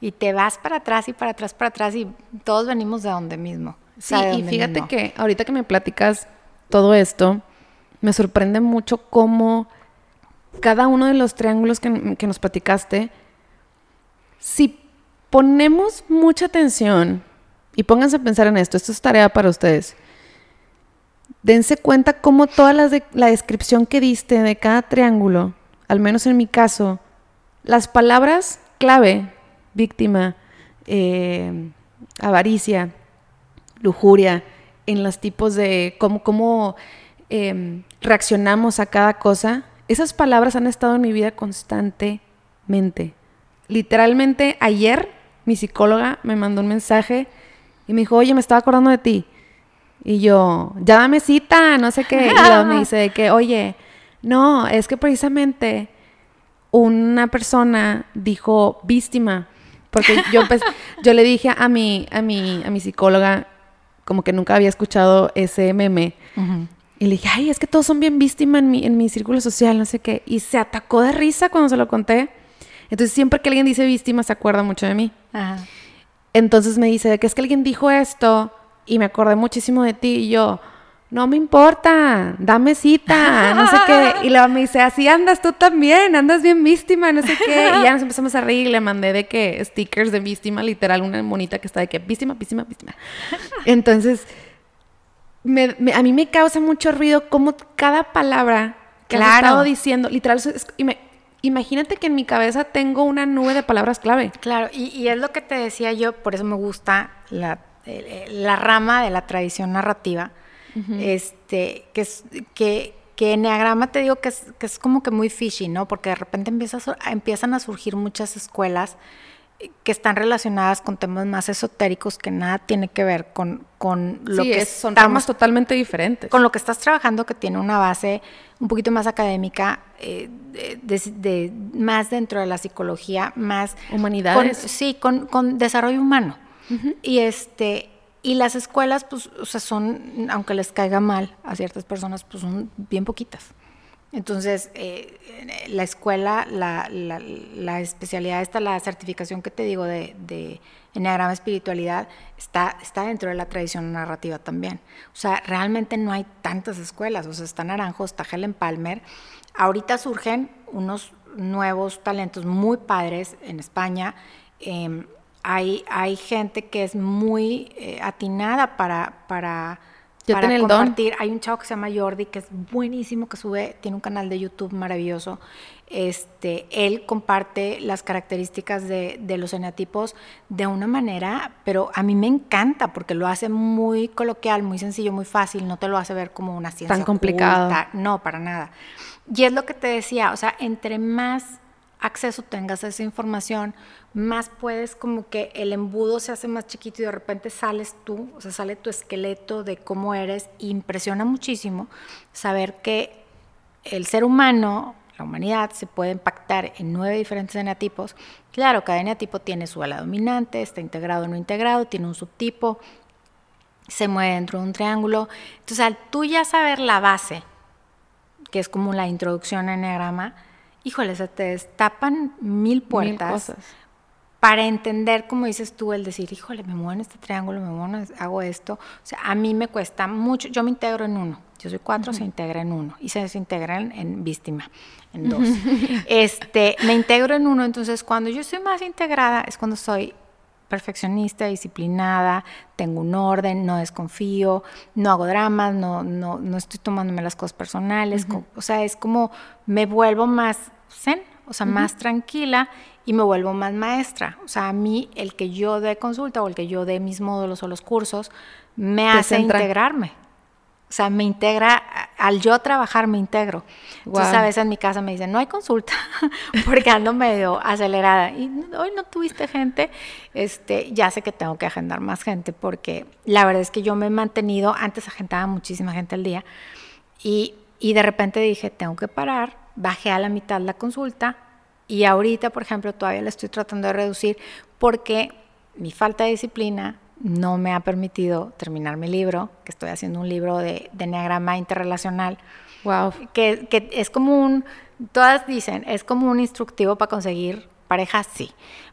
y te vas para atrás y para atrás, para atrás y todos venimos de donde mismo. Sí, y fíjate que ahorita que me platicas todo esto, me sorprende mucho cómo cada uno de los triángulos que, que nos platicaste, si ponemos mucha atención, y pónganse a pensar en esto, esto es tarea para ustedes, dense cuenta cómo toda la, la descripción que diste de cada triángulo, al menos en mi caso, las palabras clave, víctima, eh, avaricia, lujuria, en los tipos de cómo, cómo em, reaccionamos a cada cosa, esas palabras han estado en mi vida constantemente. Literalmente ayer mi psicóloga me mandó un mensaje y me dijo, oye, me estaba acordando de ti. Y yo, ya dame cita, no sé qué. Y luego me dice que, oye, no, es que precisamente una persona dijo víctima. Porque yo yo le dije a mi, a mi, a mi psicóloga, como que nunca había escuchado ese meme. Y le dije, ay, es que todos son bien víctima en mi, en mi círculo social, no sé qué. Y se atacó de risa cuando se lo conté. Entonces, siempre que alguien dice víctima, se acuerda mucho de mí. Ajá. Entonces me dice, que es que alguien dijo esto y me acordé muchísimo de ti. Y yo, no me importa, dame cita, no sé qué. Y luego me dice, así andas tú también, andas bien víctima, no sé qué. Y ya nos empezamos a reír y le mandé de que stickers de víctima, literal, una monita que está de que víctima, víctima, víctima. Entonces, me- me- a mí me causa mucho ruido como cada palabra que has Claro. estado diciendo, literal, es- ima- imagínate que en mi cabeza tengo una nube de palabras clave. Claro, y, y es lo que te decía yo, por eso me gusta la, eh, la rama de la tradición narrativa, este, que es que, que Enneagrama te digo que es, que es como que muy fishy, ¿no? Porque de repente empieza a empiezan a surgir muchas escuelas eh, que están relacionadas con temas más esotéricos que nada tiene que ver con, con lo sí, que es- son estamos ramas totalmente diferentes. con lo que estás trabajando que tiene una base un poquito más académica, eh, de, de- de- más dentro de la psicología, más Humanidades. con- sí, con, con desarrollo humano. Y este y las escuelas, pues, o sea, son, aunque les caiga mal a ciertas personas, pues son bien poquitas. Entonces, eh, la escuela, la, la- la especialidad esta, la certificación que te digo de, de Enneagrama Espiritualidad, está, está dentro de la tradición narrativa también. O sea, realmente no hay tantas escuelas. O sea, está Naranjo, está Helen Palmer. Ahorita surgen unos nuevos talentos muy padres en España. Em, hay, hay gente que es muy eh, atinada para... para Ya para el don. compartir. Hay un chavo que se llama Jordi, que es buenísimo, que sube, tiene un canal de YouTube maravilloso. Este, él comparte las características de, de los eneatipos de una manera, pero a mí me encanta porque lo hace muy coloquial, muy sencillo, muy fácil, no te lo hace ver como una ciencia Tan complicado. oculta, no, para nada. Y es lo que te decía, o sea, entre más acceso tengas a esa información, más puedes como que el embudo se hace más chiquito y de repente sales tú, o sea, sale tu esqueleto de cómo eres. Impresiona muchísimo saber que el ser humano, la humanidad, se puede impactar en nueve diferentes eneatipos. Claro, cada eneatipo tiene su ala dominante, está integrado o no integrado, tiene un subtipo, se mueve dentro de un triángulo. Entonces, al tú ya saber la base, que es como la introducción a Enneagrama, híjole, se te destapan mil puertas cosas. para entender, como dices tú, el decir, híjole, me muevo en este triángulo, me muevo, en- hago esto. O sea, a mí me cuesta mucho, yo me integro en uno. Yo soy cuatro, se integra en uno. Y se desintegra en, en víctima, en dos. este, me integro en uno, entonces cuando yo estoy más integrada es cuando soy perfeccionista, disciplinada, tengo un orden, no desconfío, no hago dramas, no, no, no estoy tomándome las cosas personales, o sea, es como me vuelvo más zen, o sea, más tranquila y me vuelvo más maestra. O sea, a mí el que yo dé consulta o el que yo dé mis módulos o los cursos me Te hace centra. integrarme. O sea, me integra, al yo trabajar me integro. Entonces Guau. a veces en mi casa me dicen, no hay consulta, porque ando medio acelerada. Y hoy no tuviste gente, este, ya sé que tengo que agendar más gente, porque la verdad es que yo me he mantenido, antes agendaba muchísima gente al día, y, y de repente dije, tengo que parar, bajé a la mitad la consulta, y ahorita, por ejemplo, todavía la estoy tratando de reducir, porque mi falta de disciplina no me ha permitido terminar mi libro, que estoy haciendo un libro de, de enneagrama interrelacional, Wow. que, que es como un, todas dicen, es como un instructivo para conseguir pareja, sí,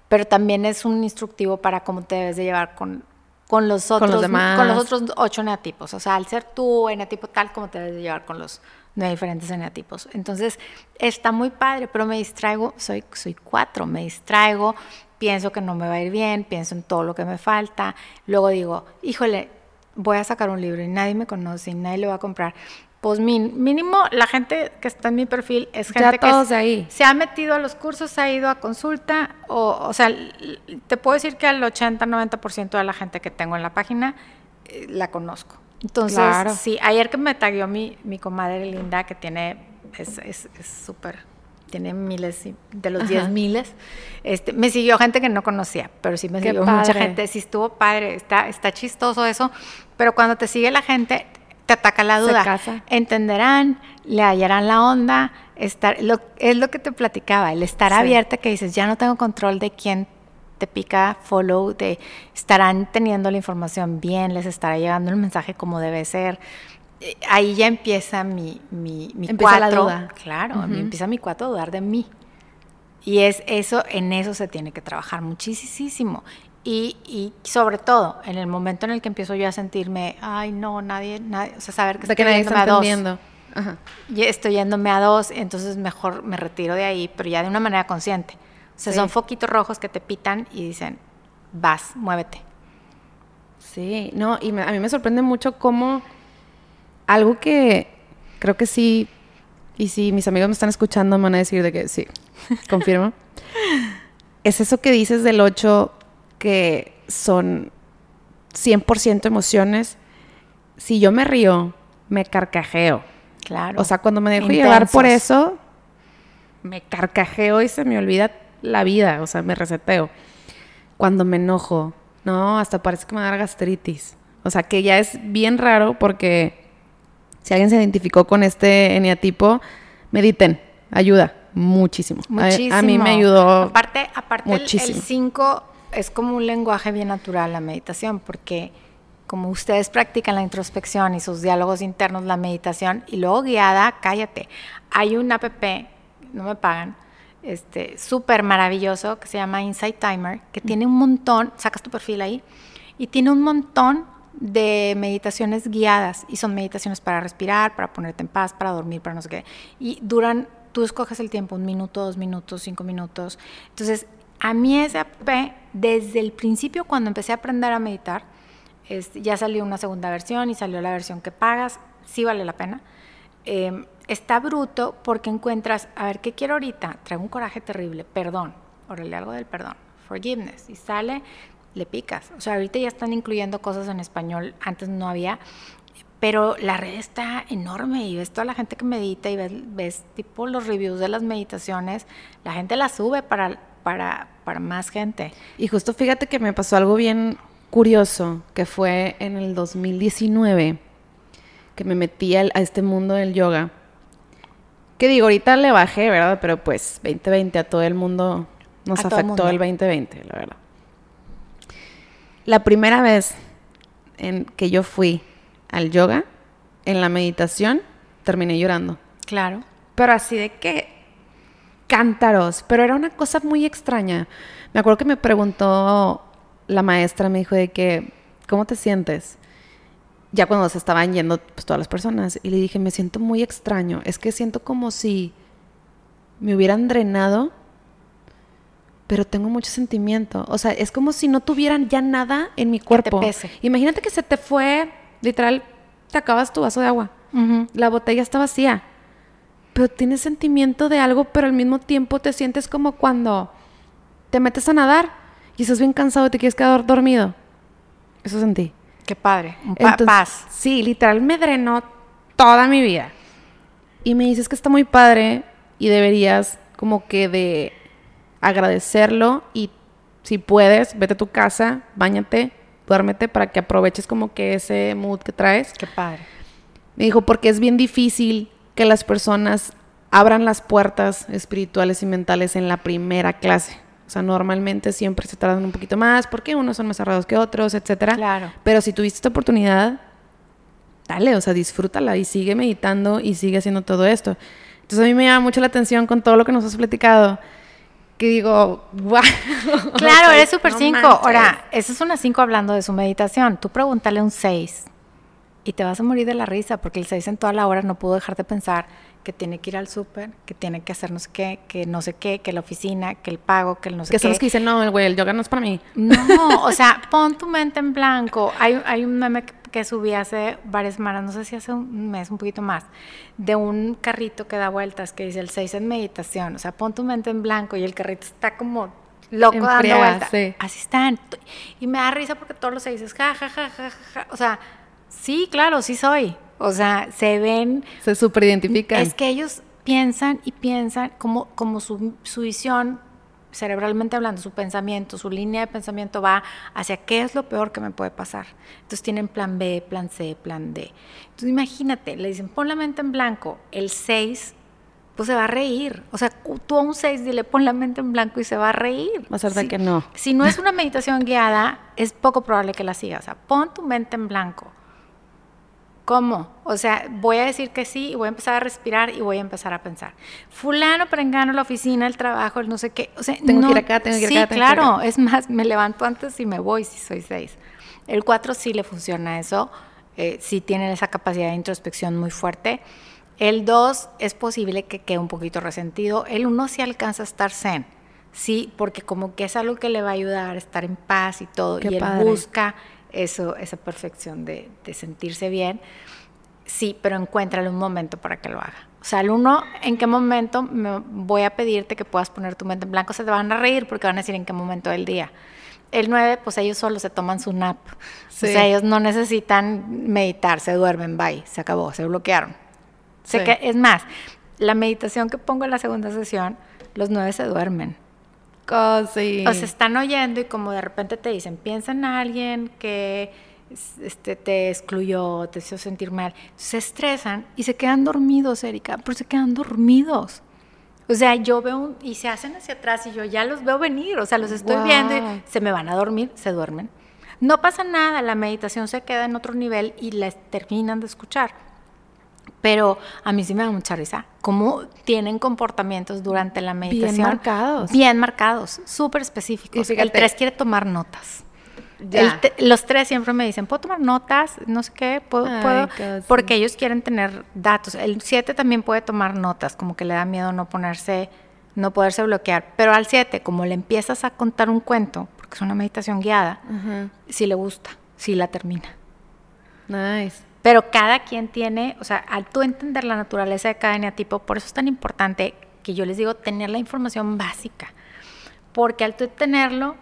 pero también es un instructivo para cómo te debes de llevar con, con los Con otros los demás. con los otros ocho eneatipos. O sea, al ser tú eneatipo tal, como te debes de llevar con los nueve diferentes eneatipos. Entonces, está muy padre, pero me distraigo, soy, soy cuatro, me distraigo, pienso que no me va a ir bien, pienso en todo lo que me falta, luego digo, híjole, voy a sacar un libro y nadie me conoce y nadie lo va a comprar. Pues mínimo la gente que está en mi perfil es gente que todos s- de ahí. se ha metido a los cursos, se ha ido a consulta, o, o sea, te puedo decir que al 80-90% de la gente que tengo en la página eh, la conozco. Entonces, Claro. sí, ayer que me tagueó mi, mi comadre Linda, que tiene, es es- es súper, tiene miles, de los Ajá. 10 miles, este, me siguió gente que no conocía, pero sí me Qué siguió mucha padre. gente, sí estuvo padre, está, está chistoso eso, pero cuando te sigue la gente, te ataca la Se duda. casa. Entenderán, le hallarán la onda, estar, lo, es lo que te platicaba, el estar Sí. abierta que dices, ya no tengo control de quién te pica follow, de estarán teniendo la información bien, les estará llegando el mensaje como debe ser. Eh, Ahí ya empieza mi, mi, mi Empieza la cuatro. duda. Claro, Ujú. empieza mi cuatro a dudar de mí. Y es eso, en eso se tiene que trabajar muchísimo. Y, y sobre todo, en el momento en el que empiezo yo a sentirme, ay, no, nadie, nadie, o sea, saber que De que estoy nadie está entendiendo. Ajá. Y estoy yéndome a dos, entonces mejor me retiro de ahí, pero ya de una manera consciente. O sea, Sí. son foquitos rojos que te pitan y dicen, vas, muévete. Sí, no, y me- a mí me sorprende mucho cómo algo que creo que sí, y si mis amigos me están escuchando me van a decir de que sí, confirmo, es eso que dices del 8 que son 100% emociones. Si yo me río, me carcajeo. Claro. O sea, cuando me dejo llevar por eso, me carcajeo y se me olvida la vida, o sea, me reseteo. Cuando me enojo, no, hasta parece que me va a dar gastritis. O sea, que ya es bien raro porque si alguien se identificó con este eneatipo, mediten, ayuda muchísimo. A- Muchísimo. A, mí me ayudó. Aparte, aparte muchísimo. el 5 es como un lenguaje bien natural la meditación, porque como ustedes practican la introspección y sus diálogos internos, la meditación, y luego guiada, cállate. Hay un app, no me pagan, este, súper maravilloso que se llama Insight Timer, que tiene un montón, sacas tu perfil ahí, y tiene un montón de meditaciones guiadas y son meditaciones para respirar, para ponerte en paz, para dormir, para no sé qué. Y duran, tú escoges el tiempo, un minuto, dos minutos, cinco minutos. Entonces, a mí ese app, desde el principio, cuando empecé a aprender a meditar, este, ya salió una segunda versión y salió la versión que pagas, sí vale la pena. Eh, está bruto porque encuentras, a ver, ¿qué quiero ahorita? Traigo un coraje terrible, perdón, órale algo del perdón, forgiveness, y sale, le picas. O sea, ahorita ya están incluyendo cosas en español, antes no había, pero la red está enorme y ves toda la gente que medita y ves, ves tipo los reviews de las meditaciones, la gente las sube para, para, para más gente. Y justo fíjate que me pasó algo bien curioso, que fue en el 2019, que me metí a este mundo del yoga. Que digo, ahorita le bajé, ¿verdad? Pero pues 2020 a todo el mundo nos A todo el afectó el 2020, la verdad. La primera vez en que yo fui al yoga, en la meditación, terminé llorando. Claro. Pero así de que cántaros, pero era una cosa muy extraña. Me acuerdo que me preguntó la maestra, me dijo de que, ¿cómo te sientes? Ya cuando se estaban yendo pues, todas las personas. Y le dije, me siento muy extraño. Es que siento como si me hubieran drenado, pero tengo mucho sentimiento. O sea, es como si no tuvieran ya nada en mi cuerpo. pese. Imagínate que se te fue, literal, te acabas tu vaso de agua. La botella está vacía. Pero tienes sentimiento de algo, pero al mismo tiempo te sientes como cuando te metes a nadar y estás bien cansado y te quieres quedar dormido. Eso sentí. Qué padre. Pa- Entonces, paz. Sí, literal me drenó toda mi vida. Y me dices que está muy padre y deberías como que de agradecerlo y si puedes, vete a tu casa, bañate, duérmete para que aproveches como que ese mood que traes. Qué padre. Me dijo, porque es bien difícil que las personas abran las puertas espirituales y mentales en la primera clase. O sea, normalmente siempre se tardan un poquito más porque unos son más cerrados que otros, etcétera. Claro. Pero si tuviste esta oportunidad, dale, o sea, disfrútala y sigue meditando y sigue haciendo todo esto. Entonces a mí me llama mucho la atención con todo lo que nos has platicado, que digo, wow. Claro, eres súper 5. cinco Ahora, eso es una 5 hablando de su meditación. Tú pregúntale un 6 y te vas a morir de la risa porque el 6 en toda la hora no pudo dejar de pensar que tiene que ir al súper, que tiene que hacer no sé qué, que no sé qué, que la oficina, que el pago, que el no sé Que qué. son los que dicen, no, güey, el yoga no es para mí. No, o sea, pon tu mente en blanco. Hay, hay un meme que, que subí hace varias semanas, no sé si hace un mes, un poquito más, de un carrito que da vueltas que dice el 6 en meditación. O sea, pon tu mente en blanco y el carrito está como loco En dando vueltas. sí. Así están. Y me da risa porque todos los seis es ja, ja, ja, ja, ja. O sea, sí, claro, sí soy. O sea, se ven Se super identifican. es que ellos piensan y piensan como, como su, su visión, cerebralmente hablando, su pensamiento, su línea de pensamiento va hacia qué es lo peor que me puede pasar. Entonces tienen plan B, plan C, plan D. Entonces imagínate, le dicen, pon la mente en blanco. El 6 pues se va a reír. O sea, tú a un 6 dile pon la mente en blanco y se va a reír. Va a ser de Si- que no. Si no es una meditación guiada, es poco probable que la sigas. O sea, pon tu mente en blanco. ¿Cómo? O sea, voy a decir que sí y voy a empezar a respirar y voy a empezar a pensar. Fulano, perengano, la oficina, el trabajo, el no sé qué. O sea, Tengo que no- ir acá, tengo que ir sí, acá, que ir claro. acá. Es más, me levanto antes y me voy si soy seis. El 4 sí le funciona eso. eh, sí tiene esa capacidad de introspección muy fuerte. El 2 es posible que quede un poquito resentido. El 1 sí alcanza a estar zen. Sí, porque como que es algo que le va a ayudar a estar en paz y todo. Qué y él padre. busca eso, esa perfección de, de sentirse bien. Sí, pero encuéntrale un momento para que lo haga. O sea, el uno, ¿en qué momento me voy a pedirte que puedas poner tu mente en blanco? Se te van a reír porque van a decir en qué momento del día. El 9, pues ellos solo se toman su nap. Sí. O sea, ellos no necesitan meditar, se duermen, bye, se acabó, se bloquearon. Sé Sí. que, es más, la meditación que pongo en la segunda sesión, los nueve se duermen. O sea, están oyendo y como de repente te dicen, piensa en alguien que es- este, te excluyó, te hizo sentir mal. Se estresan y se quedan dormidos, Erika, pero se quedan dormidos. O sea, yo veo un- y se hacen hacia atrás y yo ya los veo venir, o sea, los estoy Wow. viendo y se me van a dormir, se duermen. No pasa nada, la meditación se queda en otro nivel y les terminan de escuchar. Pero a mí sí me da mucha risa. Cómo tienen comportamientos durante la meditación. marcados. Bien marcados, súper específicos. fíjate- el 3 quiere tomar notas. El los tres siempre me dicen, ¿puedo tomar notas? No sé qué, puedo, Ay, puedo?" porque ellos quieren tener datos. El 7 también puede tomar notas, como que le da miedo no ponerse, no poderse bloquear. Pero al 7, como le empiezas a contar un cuento, porque es una meditación guiada, sí le gusta, sí la termina. Nice. Pero cada quien tiene, o sea, al tú entender la naturaleza de cada eneatipo, por eso es tan importante que yo les digo tener la información básica. Porque al tú tenerlo,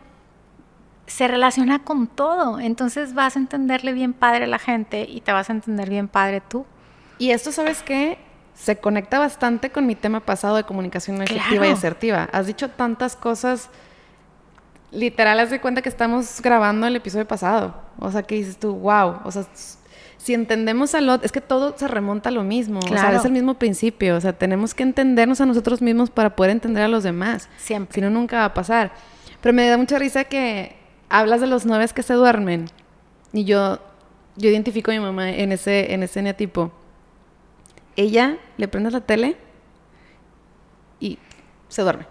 se relaciona con todo. Entonces vas a entenderle bien padre a la gente y te vas a entender bien padre tú. Y esto, ¿sabes qué? Se conecta bastante con mi tema pasado de comunicación efectiva y Claro. asertiva. Has dicho tantas cosas. Literal, haz de cuenta que estamos grabando el episodio pasado. O sea, que dices tú, wow. O sea, si entendemos al otro, es que todo se remonta a lo mismo. O sea, Claro. es el mismo principio. O sea, tenemos que entendernos a nosotros mismos para poder entender a los demás. Siempre. Si no, nunca va a pasar. Pero me da mucha risa que hablas de los nueve que se duermen. Y yo, yo identifico a mi mamá en ese, en ese eneatipo. Ella le prende la tele y se duerme.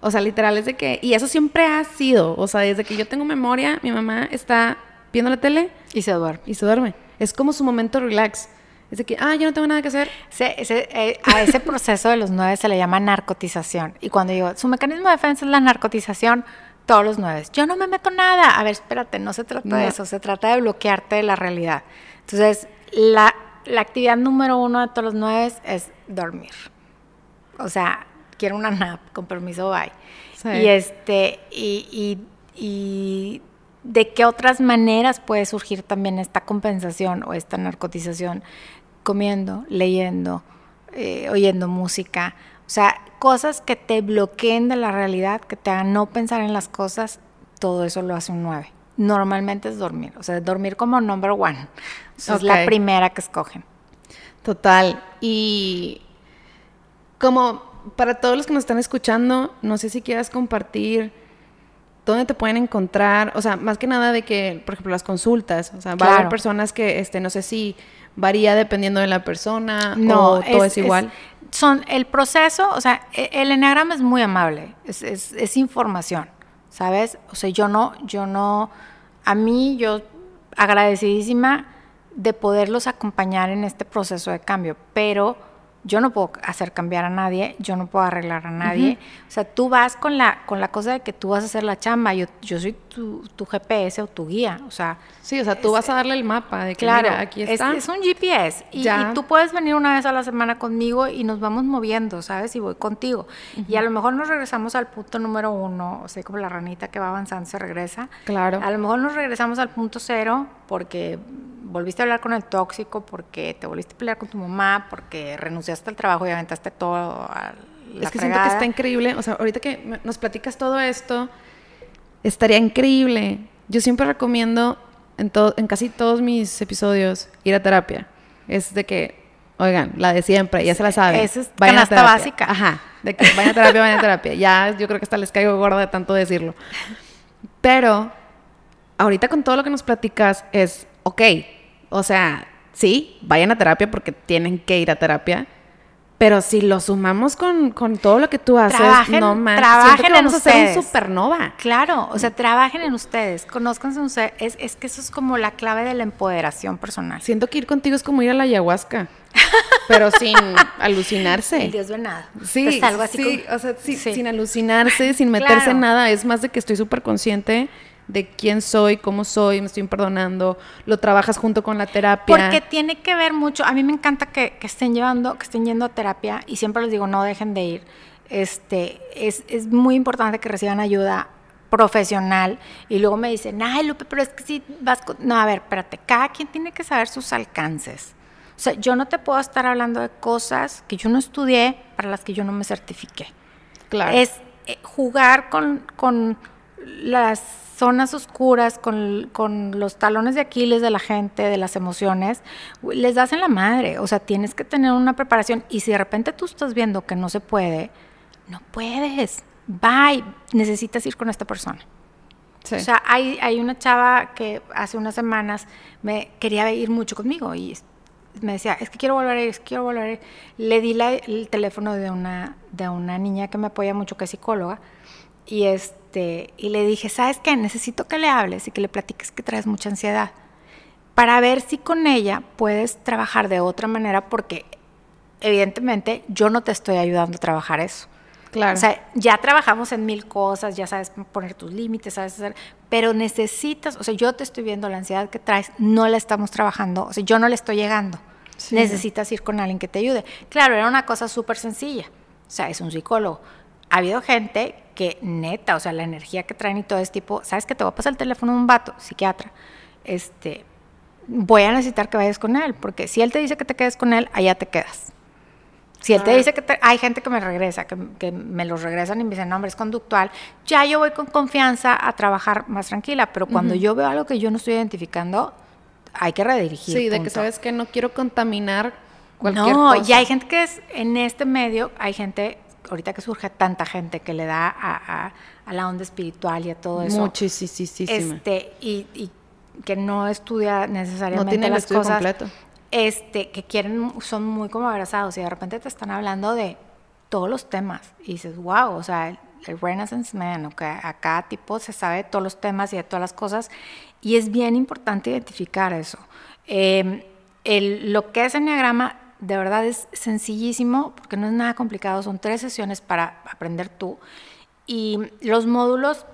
O sea, literal es de que... Y eso siempre ha sido. O sea, desde que yo tengo memoria, mi mamá está viendo la tele Y se duerme. y se duerme. Es como su momento relax. Es de que, ah, yo no tengo nada que hacer. Se- eh, a ese proceso de los nueve se le llama narcotización. Y cuando digo, su mecanismo de defensa es la narcotización, todos los nueve. Yo no me meto nada. A ver, espérate, no se trata de eso, se trata de bloquearte de la realidad. Entonces, la, la actividad número uno de todos los nueve es dormir. O sea, quiero una nap, con permiso, bye. Sí. Y este, y, y- y de qué otras maneras puede surgir también esta compensación o esta narcotización comiendo, leyendo, eh, oyendo música. O sea, cosas que te bloqueen de la realidad, que te hagan no pensar en las cosas, todo eso lo hace un 9. Normalmente es dormir, o sea, dormir como number one. Es la primera que escogen. Total. Y como para todos los que nos están escuchando, no sé si quieras compartir dónde te pueden encontrar, o sea, más que nada de que, por ejemplo, las consultas, o sea, va a haber Claro. personas que, este, no sé si varía dependiendo de la persona No, o todo es, igual. son el proceso, o sea, e- el eneagrama es muy amable, es, es- es información, ¿sabes? O sea, yo no, yo no, a mí yo agradecidísima de poderlos acompañar en este proceso de cambio, pero yo no puedo hacer cambiar a nadie, yo no puedo arreglar a nadie. O sea, tú vas con la, con la cosa de que tú vas a hacer la chamba, yo, yo soy tu, tu GPS o tu guía, o sea, Sí, o sea, tú vas a darle el mapa de que, Claro, mira, aquí es- está. Es, un GPS y, y tú puedes venir una vez a la semana conmigo y nos vamos moviendo, ¿sabes? Y voy contigo. Y a lo mejor nos regresamos al punto número uno, o sea, como la ranita que va avanzando se regresa. Claro. A lo mejor nos regresamos al punto cero porque volviste a hablar con el tóxico, porque te volviste a pelear con tu mamá, porque renunciaste al trabajo y aventaste todo a la es que siento que está increíble. O sea, ahorita que nos platicas todo esto, estaría increíble. Yo siempre recomiendo en, todo, en casi todos mis episodios ir a terapia. Es de que Oigan, la de siempre, ya se la saben. Esa es Vayan a canasta terapia. básica. Ajá, de que vayan a terapia, vayan a terapia. Ya yo creo que hasta les caigo gorda de tanto decirlo. Pero ahorita con todo lo que nos platicas es, ok, o sea, sí, vayan a terapia porque tienen que ir a terapia. Pero si lo sumamos con, con todo lo que tú haces, Trabajen- no más. trabajen que en vamos a hacer un ustedes. supernova. Claro, o sea, trabajen en ustedes, conózcanse en ustedes. Es, es que eso es como la clave de la empoderación personal. Siento que ir contigo es como ir a la ayahuasca, pero sin alucinarse. El Dios ve nada. Sí, algo así sí, como- o sea, sí, Sí. sin alucinarse, sin meterse en nada. Es más de que estoy súper consciente de quién soy, cómo soy, me estoy perdonando, lo trabajas junto con la terapia. Porque tiene que ver mucho. A mí me encanta que, que estén llevando, que estén yendo a terapia y siempre les digo, no dejen de ir. Este, es, es muy importante que reciban ayuda profesional y luego me dicen, ay Lupe, pero es que si vas con... No, a ver, espérate, cada quien tiene que saber sus alcances. O sea, yo no te puedo estar hablando de cosas que yo no estudié para las que yo no me certifiqué. claro. Es eh, jugar con, con las zonas oscuras, con, con los talones de Aquiles de la gente, de las emociones, les das en la madre. O sea, tienes que tener una preparación. Y si de repente tú estás viendo que no se puede, no puedes. Bye. Necesitas ir con esta persona. Sí. O sea, hay, hay una chava que hace unas semanas me quería ir mucho conmigo y me decía, es que quiero volver a ir, es que quiero volver a ir. Le di la- el teléfono de una, de una niña que me apoya mucho, que es psicóloga, y, este, y le dije, ¿sabes qué? Necesito que le hables y que le platiques que traes mucha ansiedad, para ver si con ella puedes trabajar de otra manera, porque evidentemente yo no te estoy ayudando a trabajar eso. claro. O sea, ya trabajamos en mil cosas, ya sabes poner tus límites, sabes hacer, pero necesitas, o sea, yo te estoy viendo la ansiedad que traes, no la estamos trabajando, o sea, yo no le estoy llegando. Sí. Necesitas ir con alguien que te ayude. Claro, era una cosa súper sencilla. O sea, es un psicólogo. Ha habido gente que neta, o sea, la energía que traen y todo es tipo, ¿sabes que te voy a pasar el teléfono de un vato, psiquiatra? Este, voy a necesitar que vayas con él, porque si él te dice que te quedes con él, allá te quedas. Si él te dice que te- hay gente que me regresa, que, que me los regresan y me dicen, no, hombre, es conductual, ya yo voy con confianza a trabajar más tranquila, pero cuando yo veo algo que yo no estoy identificando, hay que redirigir. sí, de que sabes que no quiero contaminar cualquier no, cosa. y hay gente que es, en este medio, hay gente, ahorita que surge tanta gente que le da a, a- a la onda espiritual y a todo eso. Muchísima. Este, y, y que no estudia necesariamente No tiene el las estudio cosas. completo. Este, que quieren, son muy como abrazados y de repente te están hablando de todos los temas y dices, wow, o sea, el, el Renaissance Man, o que acá tipo se sabe de todos los temas y de todas las cosas y es bien importante identificar eso. Eh, el- lo que es Enneagrama de verdad es sencillísimo porque no es nada complicado, son tres sesiones para aprender tú y los módulos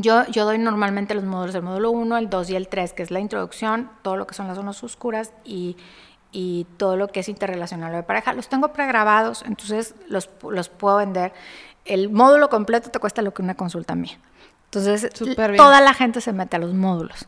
yo, yo doy normalmente los módulos, el módulo 1, el 2 y el 3, que es la introducción, todo lo que son las zonas oscuras y, y todo lo que es interrelacional de pareja. Los tengo pregrabados, entonces los, los puedo vender. El módulo completo te cuesta lo que una consulta mía. Entonces, toda la gente se mete a los módulos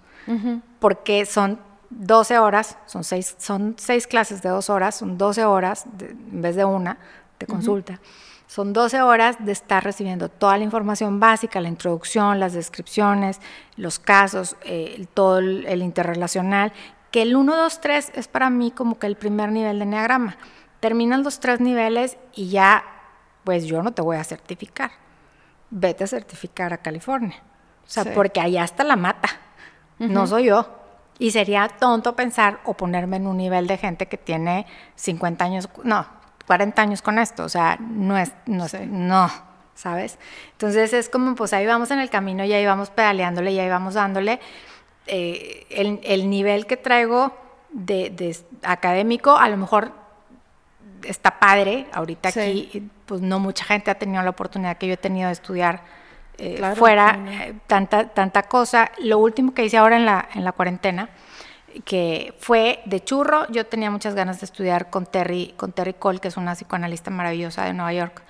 porque son 12 horas, son seis, son seis clases de dos horas, son 12 horas de- en vez de una de consulta. Son 12 horas de estar recibiendo toda la información básica, la introducción, las descripciones, los casos, eh, todo el, el interrelacional, que el 1, 2, 3 es para mí como que el primer nivel de enneagrama. Terminan los tres niveles y ya, pues yo no te voy a certificar. Vete a certificar a California. O sea, Sí. porque allá está la mata. No soy yo. Y sería tonto pensar o ponerme en un nivel de gente que tiene 50 años, no, 40 años con esto. O sea, no es, no, Sí. no, ¿sabes? Entonces es como, pues ahí vamos en el camino y ahí vamos pedaleándole y ahí vamos dándole. Eh, el, el nivel que traigo de, de académico, a lo mejor está padre. Ahorita Sí. aquí, pues no mucha gente ha tenido la oportunidad que yo he tenido de estudiar eh, Claro, fuera no. eh, tanta, tanta cosa. Lo último que hice ahora en la, en la cuarentena, que fue de churro, yo tenía muchas ganas de estudiar con Terry, con Terry Cole, que es una psicoanalista maravillosa de Nueva York.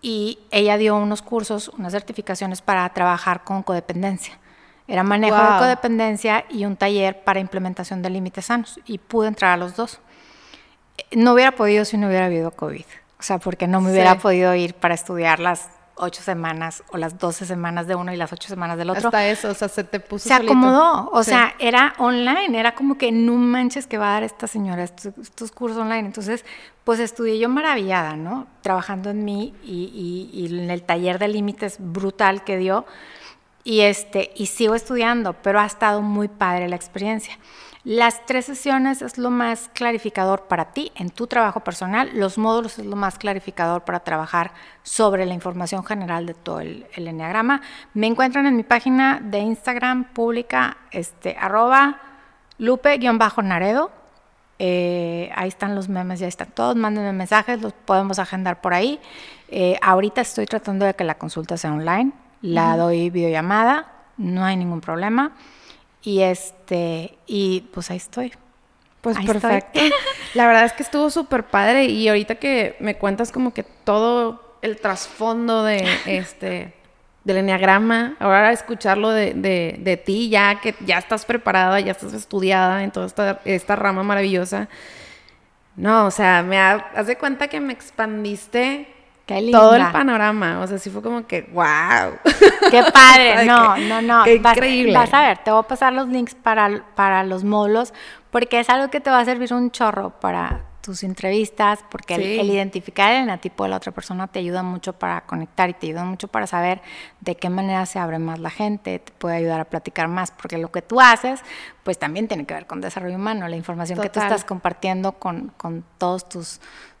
Y ella dio unos cursos, unas certificaciones para trabajar con codependencia. Era manejo de codependencia y un taller para implementación de límites sanos. Y pude entrar a los dos. No hubiera podido si no hubiera habido COVID. O sea, porque no me hubiera Sí. podido ir para estudiar las ocho semanas o las 12 semanas de uno y las ocho semanas del otro. Hasta eso, o sea, se te puso se solito. acomodó, o Sí. sea, era online, era como que no manches que va a dar esta señora estos, estos cursos online. Entonces, pues estudié yo maravillada, ¿no? Trabajando en mí y, y- y en el taller de límites brutal que dio. Y, este, y sigo estudiando, pero ha estado muy padre la experiencia. Las tres sesiones es lo más clarificador para ti en tu trabajo personal. Los módulos es lo más clarificador para trabajar sobre la información general de todo el, el enneagrama. Me encuentran en mi página de Instagram pública, este, arroba lupe-naredo. Eh, ahí están los memes, ya están todos. Mándenme mensajes, los podemos agendar por ahí. Eh, ahorita estoy tratando de que la consulta sea online. La doy videollamada, no hay ningún problema. Y este, y pues ahí estoy. Pues Ahí perfecto. La verdad es que estuvo súper padre y ahorita que me cuentas como que todo el trasfondo de este del enneagrama, ahora escucharlo de, de, de ti ya que ya estás preparada, ya estás estudiada en toda esta, esta rama maravillosa. No, o sea, me ha- haz de cuenta que me expandiste Qué todo el panorama. O sea, sí fue como que, wow. Qué padre, no, no, no. Qué Vas- increíble. Vas, a ver, te voy a pasar los links para, para los módulos, porque es algo que te va a servir un chorro para tus entrevistas, porque el- Sí. el, identificar el enatipo de la otra persona te ayuda mucho para conectar y te ayuda mucho para saber de qué manera se abre más la gente, te puede ayudar a platicar más, porque lo que tú haces, pues también tiene que ver con desarrollo humano, la información que tú estás compartiendo con, con todos tus,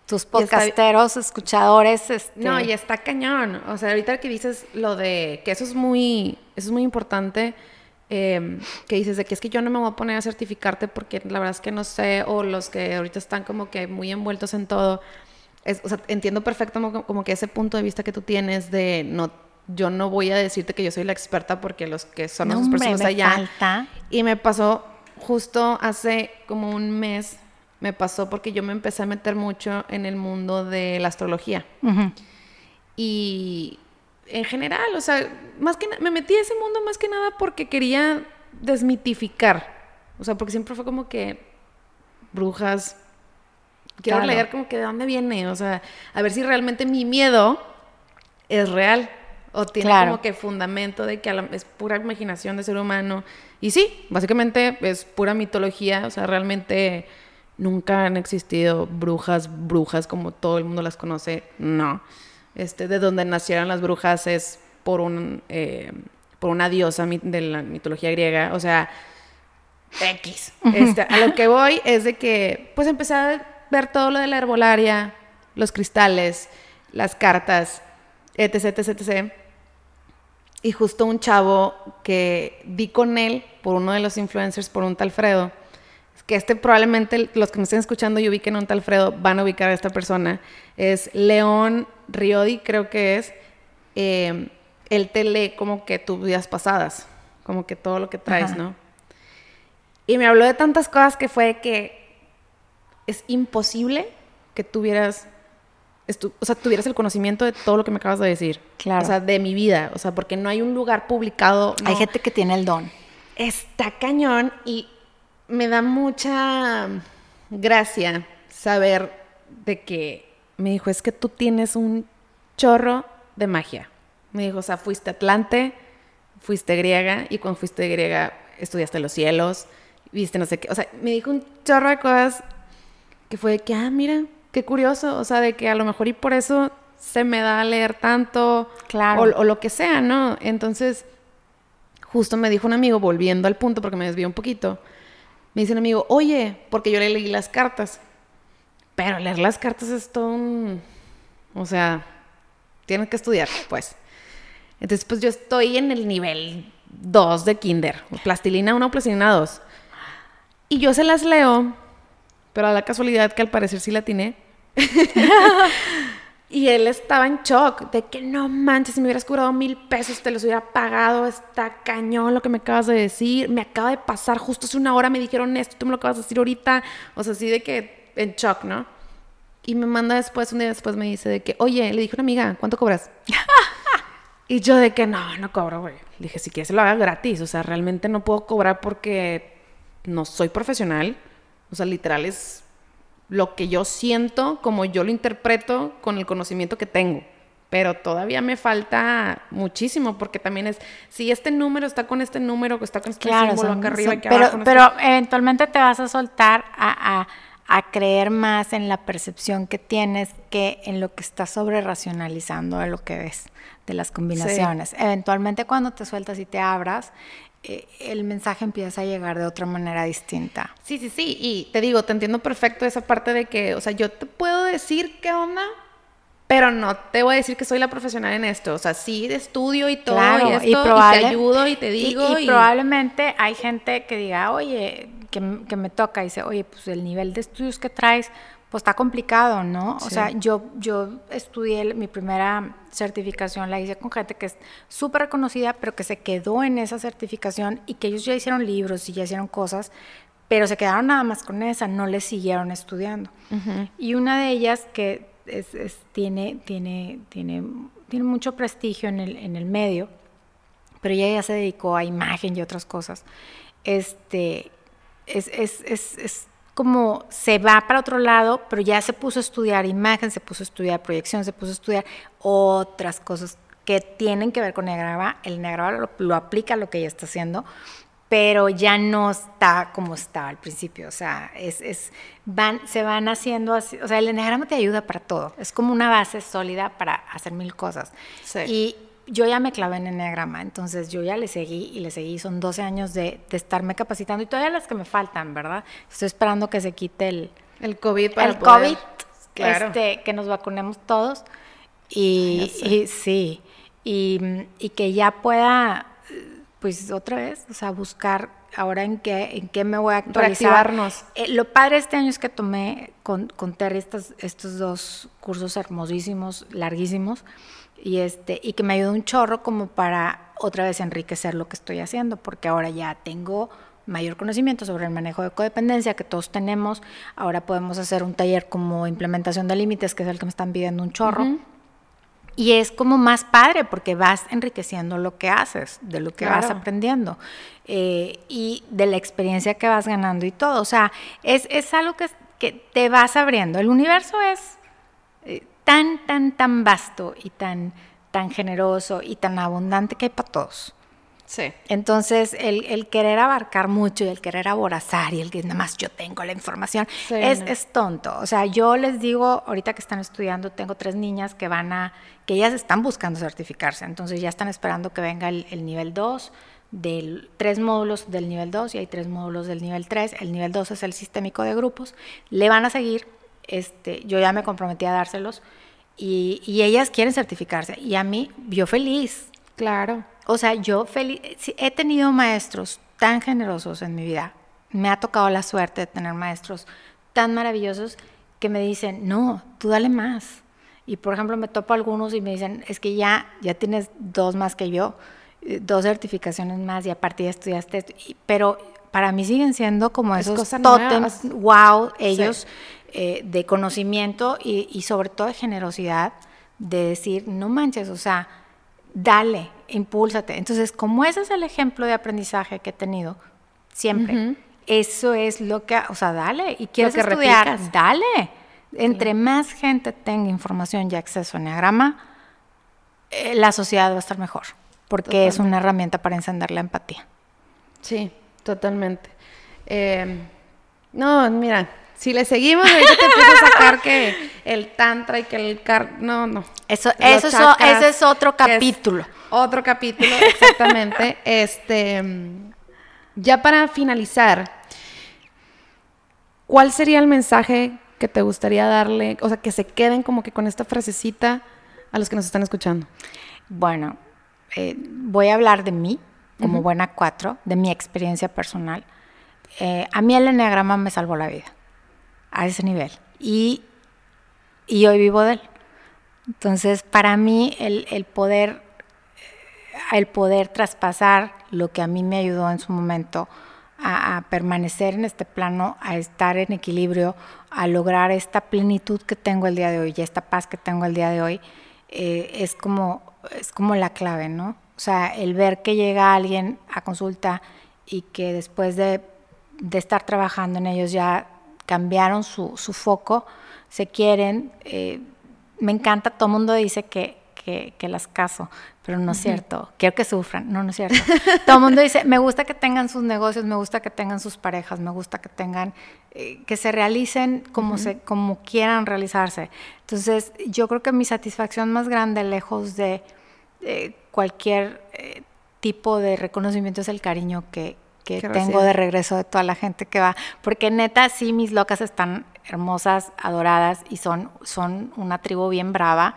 tus Y está- podcasteros, escuchadores. Este, No, y está cañón. O sea, ahorita que dices lo de que eso es muy, eso es muy importante. eh, que dices de que es que yo no me voy a poner a certificarte porque la verdad es que no sé, o los que ahorita están como que muy envueltos en todo. Es, o sea, entiendo perfecto como, como que ese punto de vista que tú tienes de no, yo no voy a decirte que yo soy la experta porque los que son No, hombre, personas allá. falta. Y me pasó justo hace como un mes, me pasó porque yo me empecé a meter mucho en el mundo de la astrología. Ujú. Y en general, o sea, más que me metí a ese mundo más que nada porque quería desmitificar. O sea, porque siempre fue como que brujas. Quiero Claro. leer como que de dónde viene, o sea, a ver si realmente mi miedo es real o tiene Claro. como que fundamento de que la- es pura imaginación de ser humano. Y sí, básicamente es pura mitología, o sea, realmente nunca han existido brujas, brujas como todo el mundo las conoce, no. Este, de donde nacieron las brujas es por un eh, por una diosa de la mitología griega, o sea, X. Este, a lo que voy es de que, pues empecé a ver todo lo de la herbolaria, los cristales, las cartas, etc, etc, etc. Y justo un chavo que di con él por uno de los influencers, por un tal Fredo, que este probablemente los que me estén escuchando y ubiquen a un tal Fredo van a ubicar a esta persona, es León Riodi, creo que es. Eh, él te lee como que tus vidas pasadas, como que todo lo que traes, Ajá. ¿no? Y me habló de tantas cosas que fue que es imposible que tuvieras, o sea, tuvieras el conocimiento de todo lo que me acabas de decir. Claro. O sea, de mi vida. O sea, porque no hay un lugar publicado. Hay gente que tiene el don. Está cañón y me da mucha gracia saber de que me dijo, es que tú tienes un chorro de magia. Me dijo, o sea, fuiste Atlante, fuiste griega y cuando fuiste griega estudiaste los cielos, viste no sé qué. O sea, me dijo un chorro de cosas que fue de que, ah, mira, qué curioso. O sea, de que a lo mejor y por eso se me da a leer tanto Claro. o, o lo que sea, ¿no? Entonces, justo me dijo un amigo, volviendo al punto porque me desvió un poquito, me dice un amigo, oye, porque yo le leí las cartas, pero leer las cartas es todo un... O sea, tienes que estudiar, pues. Entonces, pues yo estoy en el nivel 2 de kinder, plastilina 1, plastilina 2. Y yo se las leo, pero a la casualidad que al parecer sí la tiene. Y él estaba en shock de que no manches, si me hubieras cobrado mil pesos te los hubiera pagado, está cañón lo que me acabas de decir, me acaba de pasar justo hace una hora me dijeron esto, tú me lo acabas de decir ahorita, o sea, así de que en shock, ¿no? Y me manda después, un día después me dice de que, oye, le dije a una amiga, ¿cuánto cobras? y yo de que no, no cobro, güey. Le dije, si quieres lo haga gratis, o sea, realmente no puedo cobrar porque no soy profesional, o sea, literal es lo que yo siento, como yo lo interpreto con el conocimiento que tengo. pero todavía me falta muchísimo porque también es, si este número está con este número, está con este Claro, símbolo son- acá arriba son- y acá pero, abajo, no pero sé. eventualmente te vas a soltar a, a- a creer más en la percepción que tienes que en lo que estás sobre racionalizando de lo que ves, de las combinaciones. Eventualmente cuando te sueltas y te abras, el mensaje empieza a llegar de otra manera distinta. Sí, sí, sí. Y te digo, te entiendo perfecto esa parte de que, o sea, yo te puedo decir qué onda, pero no te voy a decir que soy la profesional en esto. O sea, sí de estudio y todo y esto, y, te ayudo y te digo. Y, probablemente hay gente que diga, oye, que, que me toca, y dice, oye, pues el nivel de estudios que traes, pues está complicado, ¿no? O Sí. sea, yo, yo estudié, mi primera certificación la hice con gente que es súper reconocida, pero que se quedó en esa certificación y que ellos ya hicieron libros y ya hicieron cosas, pero se quedaron nada más con esa, no le siguieron estudiando. Y una de ellas que es, es- tiene, tiene, tiene, tiene mucho prestigio en el, en el medio, pero ella ya se dedicó a imagen y otras cosas. Este, es, es, es, es como se va para otro lado, pero ya se puso a estudiar imagen, se puso a estudiar proyección, se puso a estudiar otras cosas que tienen que ver con Negraba. El Negraba lo, lo aplica a lo que ella está haciendo, pero ya no está como estaba al principio. O sea, es, es, van, se van haciendo así. O sea, el enagrama te ayuda para todo. Es como una base sólida para hacer mil cosas. Sí. Y yo ya me clavé en enagrama, entonces yo ya le seguí y le seguí. Son 12 años de, de estarme capacitando y todavía las que me faltan, ¿verdad? Estoy esperando que se quite el, El COVID para el poder- COVID, Claro. este, que nos vacunemos todos. Y, y sí, y, y que ya pueda, pues otra vez, o sea, buscar ahora en qué, en qué me voy a actualizar. Eh, lo padre este año es que tomé con, con Terry estos, estos dos cursos hermosísimos, larguísimos, y, este, y que me ayudó un chorro como para otra vez enriquecer lo que estoy haciendo, porque ahora ya tengo mayor conocimiento sobre el manejo de codependencia que todos tenemos. Ahora podemos hacer un taller como implementación de límites, que es el que me están pidiendo un chorro. Y es como más padre porque vas enriqueciendo lo que haces, de lo que vas aprendiendo eh, y de la experiencia que vas ganando y todo. O sea, es, es algo que, que te vas abriendo. El universo es tan, tan, tan vasto y tan, tan generoso y tan abundante que hay para todos. Sí. Entonces, el, el querer abarcar mucho y el querer aborazar y el que nada más yo tengo la información Sí, es, no. es tonto. O sea, yo les digo, ahorita que están estudiando, tengo tres niñas que van a, que ellas están buscando certificarse. Entonces, ya están esperando que venga el, el nivel 2, del, tres módulos del nivel 2 y hay tres módulos del nivel 3. El nivel 2 es el sistémico de grupos. Le van a seguir, este, yo ya me comprometí a dárselos y, y ellas quieren certificarse. Y a mí, yo feliz. Claro. O sea, yo feliz, he tenido maestros tan generosos en mi vida. Me ha tocado la suerte de tener maestros tan maravillosos que me dicen, no, tú dale más. Y por ejemplo, me topo algunos y me dicen, es que ya, ya tienes dos más que yo, eh, dos certificaciones más y aparte ya estudiaste esto. Y- Pero para mí siguen siendo como Es esos tótems, wow, ellos eh, de conocimiento y, y sobre todo de generosidad, de decir, no manches, o sea, dale, impúlsate. Entonces, como ese es el ejemplo de aprendizaje que he tenido siempre, eso es lo que, o sea, dale, y quieres que estudiar, replicas. dale. Entre más gente tenga información y acceso a Enneagrama, eh, la sociedad va a estar mejor, porque es una herramienta para encender la empatía. Sí, totalmente. Eh, no, mira, si le seguimos, ahorita te empiezo a sacar que el tantra y que el car... No, no. Eso, Los eso es ese es otro es capítulo. otro capítulo, exactamente. este, ya para finalizar, ¿cuál sería el mensaje que te gustaría darle? O sea, que se queden como que con esta frasecita a los que nos están escuchando. Bueno, eh, voy a hablar de mí, como buena cuatro, de mi experiencia personal. Eh, a mí el enneagrama me salvó la vida, a ese nivel. Y, y hoy vivo de él. Entonces, para mí, el, el poder, el poder traspasar lo que a mí me ayudó en su momento a, permanecer en este plano, a estar en equilibrio, a lograr esta plenitud que tengo el día de hoy y esta paz que tengo el día de hoy, eh, es, como, es como la clave, ¿no? O sea, el ver que llega alguien a consulta y que después de, de estar trabajando en ellos ya cambiaron su, su foco, se quieren. eh, me encanta, todo el mundo dice que, que las caso, pero no es cierto. Quiero que sufran, no, no es cierto. Todo el mundo dice, me gusta que tengan sus negocios, me gusta que tengan sus parejas, me gusta que tengan, eh, que se realicen como, se, como quieran realizarse. Entonces, yo creo que mi satisfacción más grande, lejos de eh, cualquier eh, tipo de reconocimiento, es el cariño que, que tengo de regreso de toda la gente que va. Porque neta, sí, mis locas están hermosas, adoradas y son, son una tribu bien brava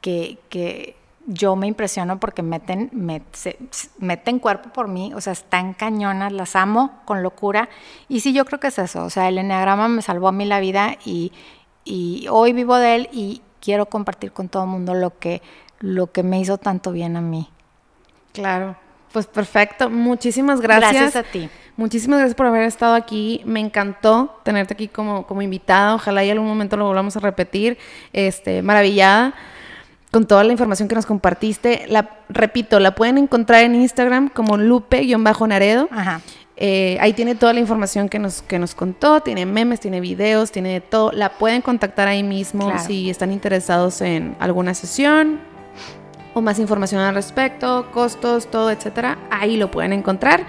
que, que yo me impresiono porque meten, met- se- se- meten cuerpo por mí, o sea, están cañonas, las amo con locura. Y sí, yo creo que es eso, o sea, el enneagrama me salvó a mí la vida y, y hoy vivo de él y quiero compartir con todo el mundo lo que, lo que me hizo tanto bien a mí. Claro. Pues perfecto. Muchísimas gracias. Gracias a ti. Muchísimas gracias por haber estado aquí. Me encantó tenerte aquí como, como invitada. Ojalá y algún momento lo volvamos a repetir. Este, maravillada con toda la información que nos compartiste. La, repito, la pueden encontrar en Instagram como Lupe-Naredo. Ajá. Eh, ahí tiene toda la información que nos, que nos contó, tiene memes, tiene videos, tiene de todo. La pueden contactar ahí mismo Claro. si están interesados en alguna sesión o más información al respecto, costos, todo, etcétera. Ahí lo pueden encontrar.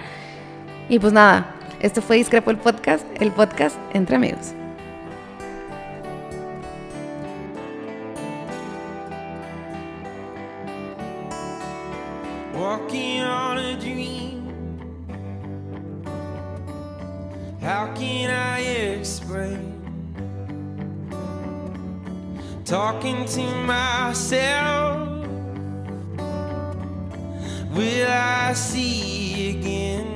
Y pues nada, esto fue Discrepo el podcast, el podcast entre amigos. Walking on a dream. How can I explain? Talking to myself. Will I see again?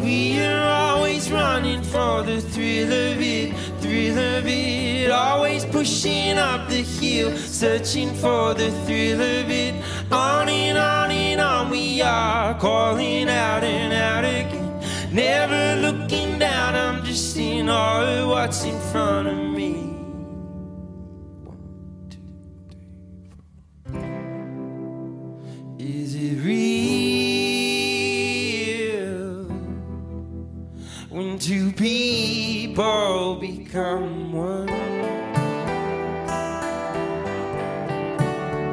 We are always running for the thrill of it, thrill of it. Always pushing up the hill, searching for the thrill of it. On and on and on we are, calling out and out again. Never looking down, I'm just seeing all of what's in front of me. Is it real? when two people become one.